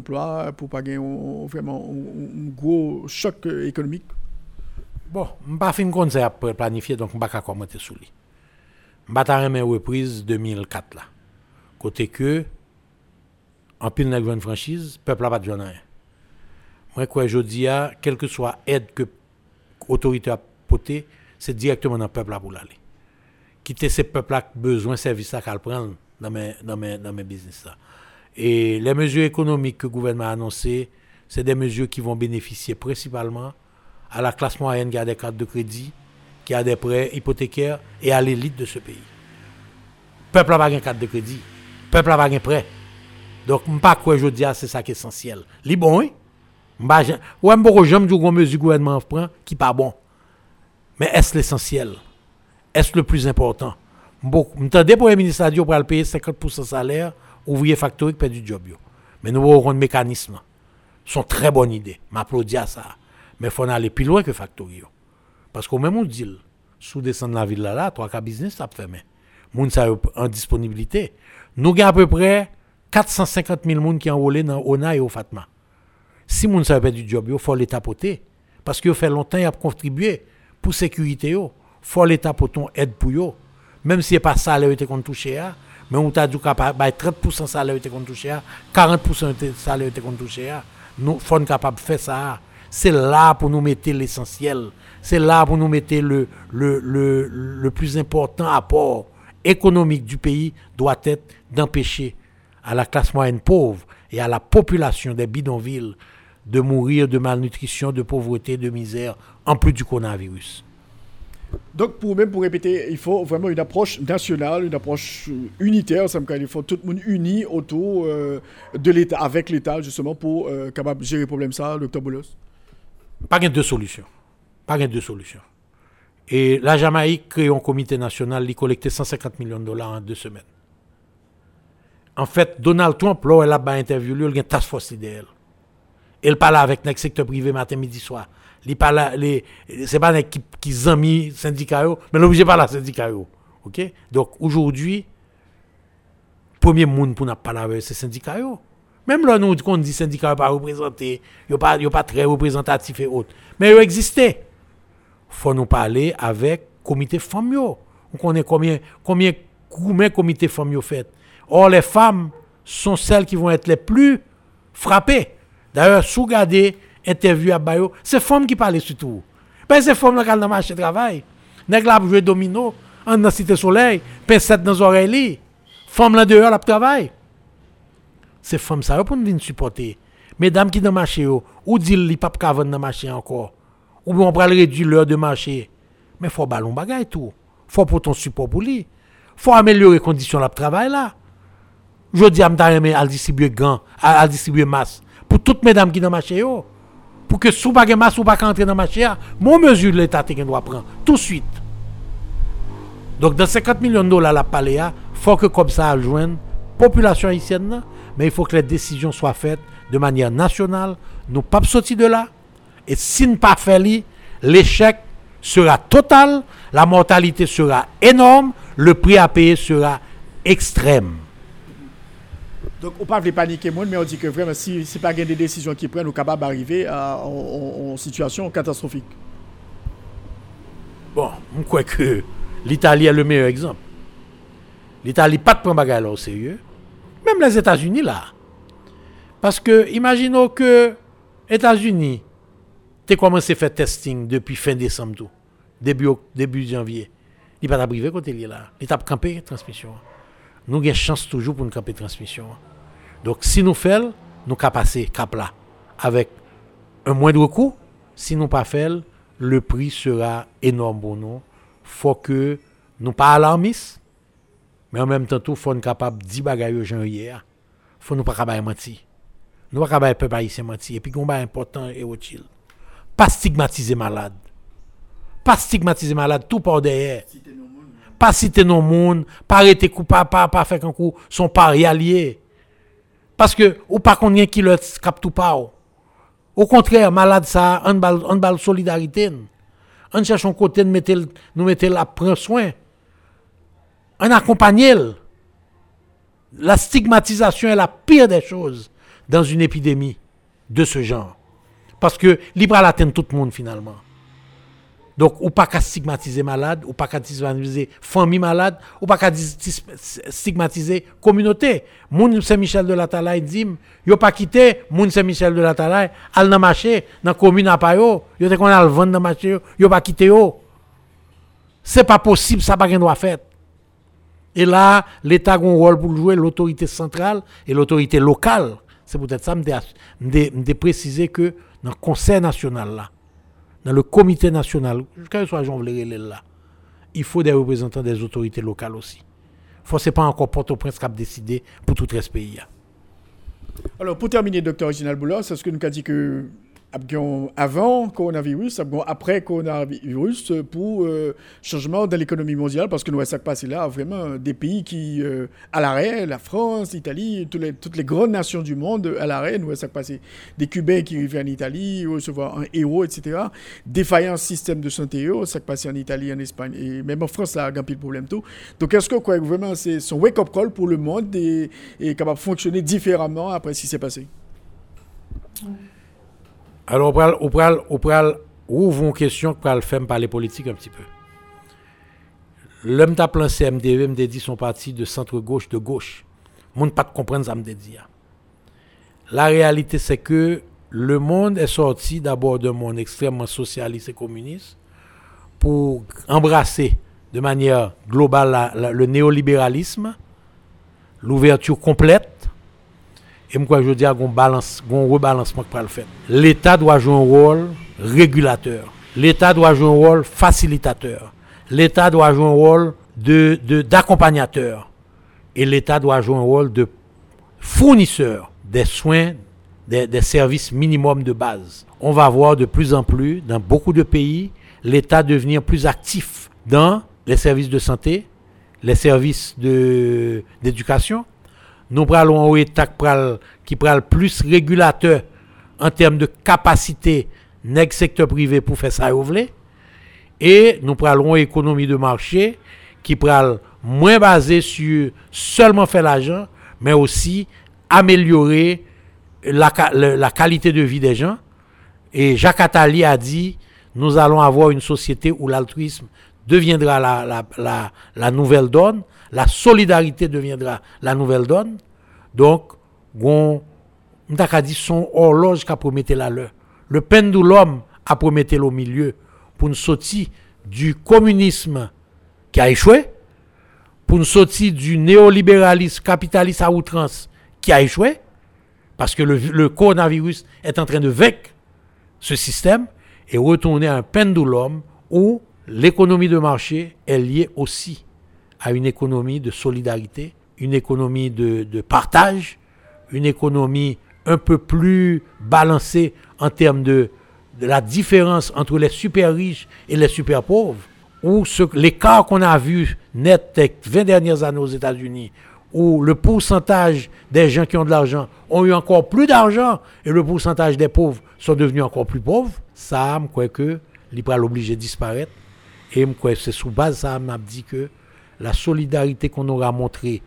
pour pas gagner vraiment un, gros choc économique. Bon, je ne pas fin pour planifier, donc je ne vais pas commenter sur lui. Je vais reprise 2004 là. Côté que, en pile de une franchise, le peuple n'a pas de rien. Moi, quoi, je dis, quelle que soit aide que l'autorité a portée, c'est directement dans le peuple pour aller. Quitter ces peuples qui besoin de services à prendre dans mes, dans mes, dans mes business. Et les mesures économiques que le gouvernement a annoncées, c'est des mesures qui vont bénéficier principalement à la classe moyenne qui a des cartes de crédit, qui a des prêts hypothécaires et à l'élite de ce pays. Le peuple n'a pas de carte de crédit peuple n'a pas prêt. Donc, je ne pas quoi je dis, c'est ça qui est essentiel. Les bon, oui. Ou un bon j'aime du mesure gouvernement prend qui pas bon. Mais est-ce l'essentiel? Est-ce le plus important? Je pour les ministre pour le payer 50% de salaire, ouvrier factory perd du job. Mais nous aurons un mécanisme. Ce sont très bonnes idées. M'applaudis à ça. Mais il faut aller plus loin que factory. Parce qu'au même on dit, sous descendre la ville là, là, trois cas business, ça fait mais. Moun ça en disponibilité. Nous avons à peu près 450 000 personnes qui ont enrôlé dans ONA et au Fatma. Si moun ne pas du job, il faut l'État poter. Parce qu'il fait longtemps qu'il a contribué pour la sécurité. Il faut l'État poter aide pour eux. Même si ce n'est pas ça salaire qu'on touché, mais on t'a dit que 30% salaire qu'on touché, 40% salaire qu'on touché. Nous sommes capables de faire ça. C'est là pour nous mettre l'essentiel. C'est là pour nous mettre le, le, le, le plus important apport économique du pays doit être d'empêcher à la classe moyenne pauvre et à la population des bidonvilles de mourir de malnutrition, de pauvreté, de misère, en plus du coronavirus. Donc, pour même pour répéter, il faut vraiment une approche nationale, une approche euh, unitaire. Ça me il faut tout le monde uni autour euh, de l'État, avec l'État, justement, pour euh, capable gérer le problème ça, docteur Boulos. Pas de deux solutions. Pas de deux solutions. Et la Jamaïque crée un comité national, il collectait 150 millions de dollars en deux semaines. En fait, Donald Trump, là, il a interviewé, il a une task force idéale. Il parle avec le secteur privé matin, midi, soir. Il parle, c'est pas un qui, qui amis syndicat, mais l'objet pas la syndicat. OK? Donc, aujourd'hui, premier monde pour nous parler avec ces syndicats. Même là, nous, on dit syndicats pas représentés, ils ne pas, pas très représentatifs et autres. Mais ils existaient faut nous parler avec le comité femmes. On connaît combien, combien, combien comité femmes fait. Or, les femmes sont celles qui vont être les plus frappées. D'ailleurs, si vous regardez interview à Bayo, c'est femmes qui parlent surtout. Ben, c'est femmes qui dans le marché de travail. Nèg la jouer domino, en dans cité soleil, pincette dans les oreilles. Femmes là dehors, la travail. C'est femmes ça pour venir supporter. Mesdames qui dans marché, ou dit li pas vendre dans marché encore ou on va réduire l'heure de marché. Mais il faut ballon bagay tout. Il faut pour ton support pour lui. Il faut améliorer les conditions de travail là. Je dis à me à distribuer gants, à, distribuer masse. Pour toutes mesdames qui dans le marché, pour que sous pas masse ou pas entrer dans le marché, mon mesure l'État doit prendre tout de suite. Donc dans 50 millions de dollars la palais, il faut que comme ça joigne population haïtienne, mais il faut que les décisions soient faites de manière nationale. Nous pas sortir de là. Et si nous pas fait l'échec sera total, la mortalité sera énorme, le prix à payer sera extrême. Donc, on ne parle de paniquer, mais on dit que vraiment, si ce n'est pas des décisions qui prennent, on est capable d'arriver en, situation catastrophique. Bon, je crois que l'Italie est le meilleur exemple. L'Italie pas de prendre bagarre au sérieux. Même les États-Unis là. Parce que, imaginons que États-Unis, tu commencé à faire testing depuis fin décembre, tout, début, début janvier. Il pas privé côté là. Il t'a campé transmission. Nous avons chance toujours pour nous camper transmission. Donc si nous faisons, nous pouvons passer cap là avec un moindre coût. Si nous pas faisons, le prix sera énorme pour nous. faut que nous pas alarmistes, mais en même temps, il faut être capable de dire bagaille aux gens hier. faut nous pas capable mentir. Nous pas capable peuple haïtien mentir. Et puis, qu'on important et utile. Pas stigmatiser malade. Pas stigmatiser malade tout par derrière. Pas citer nos monde, pas arrêter coupable, pas, pas faire un coup, son pari allié. Parce que, ou pas qu'on y qui le cap tout pas. Au contraire, malade ça, on bal, on solidarité. On cherche un côté de nous mettre la prendre soin. On accompagne. La stigmatisation est la pire des choses dans une épidémie de ce genre. Parce que libre à atteindre tout le monde finalement. Donc, ou pas qu'à stigmatiser malade, ou pas qu'à stigmatiser famille malade, ou pas qu'à stigmatiser communauté. Moun Saint-Michel de la Talaye dit, yo pas quitté Moun Saint-Michel de la Talaye, al dans marché, dans commune à Payo, yo te qu'on al vendre dans marché, yo pas quitté yo. C'est pas possible, ça pas rien doit faire. Et là, l'État a un rôle pour jouer, l'autorité centrale et l'autorité locale. C'est peut-être ça, me préciser que dans le Conseil national là, dans le comité national, quel soit Jean là, il faut des représentants des autorités locales aussi. Il ne pas encore Port-au-Prince qui a décidé pour tout le pays. Alors, pour terminer, docteur Reginald Boulos, est-ce que nous avons dit que avant coronavirus, après coronavirus pour euh, changement de l'économie mondiale parce que nous ça passé là vraiment des pays qui euh, à l'arrêt, la France, l'Italie, toutes les, grandes nations du monde à l'arrêt, nous ça passé des Cubains qui arrivaient en Italie, recevoir un héros, etc. Défaillance système de santé, ça passé en Italie, en Espagne et même en France là, a un pile problème tout. Donc est-ce que quoi vraiment c'est son wake up call pour le monde et, et capable de fonctionner différemment après ce qui s'est passé? Alors, on pral, ouvre une question pour le faire parler politique un petit peu. L'homme t'a plan CMDV me dit son parti de centre-gauche, de gauche. Monde pas comprendre ça me dit. La réalité, c'est que le monde est sorti d'abord d'un monde extrêmement socialiste et communiste pour embrasser de manière globale le néolibéralisme, l'ouverture complète, et moi, je dis qu'on balance, qu'on rebalancement pour le faire. L'État doit jouer un rôle régulateur. L'État doit jouer un rôle facilitateur. L'État doit jouer un rôle de, d'accompagnateur. Et l'État doit jouer un rôle de fournisseur des soins, des, des services minimums de base. On va voir de plus en plus, dans beaucoup de pays, l'État devenir plus actif dans les services de santé, les services de, d'éducation, nous prenons un État qui prend plus régulateur en termes de capacité dans secteur privé pour faire ça et nous prenons une économie de marché qui prend moins basée sur seulement faire l'argent mais aussi améliorer la, qualité de vie des gens. Et Jacques Attali a dit nous allons avoir une société où l'altruisme deviendra la nouvelle donne la solidarité deviendra la nouvelle donne. Donc, on a dit son horloge qui a prometté la leur. Le pendulum a prometté au milieu pour nous sortir du communisme qui a échoué, pour nous sortir du néolibéralisme capitaliste à outrance qui a échoué, parce que le, le coronavirus est en train de vaincre ce système et retourner à un pendulum où l'économie de marché est liée aussi à une économie de solidarité, une économie de, partage, une économie un peu plus balancée en termes de, la différence entre les super riches et les super pauvres, où l'écart qu'on a vu net les 20 dernières années aux États-Unis, où le pourcentage des gens qui ont de l'argent ont eu encore plus d'argent et le pourcentage des pauvres sont devenus encore plus pauvres, ça, je crois que l'IPRA l'obligé de disparaître. Et je crois que c'est sous base ça m'a dit que la solidarité qu'on aura montrée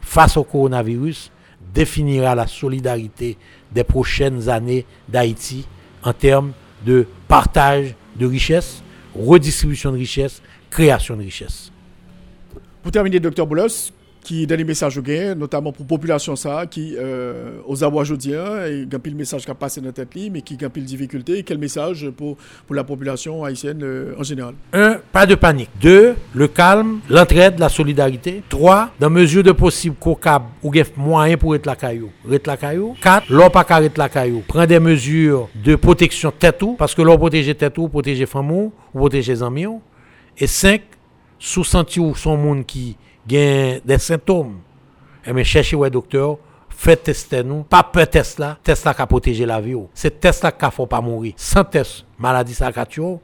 face au coronavirus définira la solidarité des prochaines années d'Haïti en termes de partage de richesses, redistribution de richesses, création de richesses. Pour terminer, docteur Boulos, qui donne des messages au gain, notamment pour la population ça, qui, euh, aux abois jodiens, et il le message qui a passé dans la tête, mais qui a de difficulté, quel message pour, pour la population haïtienne euh, en général? Un, pas de panique. Deux, le calme, l'entraide, la solidarité. Trois, dans mesure de possible qu'au cap, ou moyen pour être la caillou. Être la caillou. Quatre, l'on pas être la caillou. Prends des mesures de protection tête parce que l'on protège tête ou, protéger femme ou, protéger amis. Et cinq, sous senti ou son monde qui gagne des symptômes, et eh mais cherchez ouais docteur, faites tester nous, pas peur test là, test là qui protéger la vie. C'est test là qui faut pas mourir. Sans test, maladie ça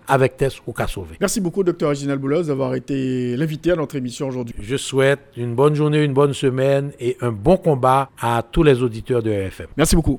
avec test ou qu'a sauver. Merci beaucoup docteur Reginald Boulos d'avoir été l'invité à notre émission aujourd'hui. Je souhaite une bonne journée, une bonne semaine et un bon combat à tous les auditeurs de RFM. Merci beaucoup.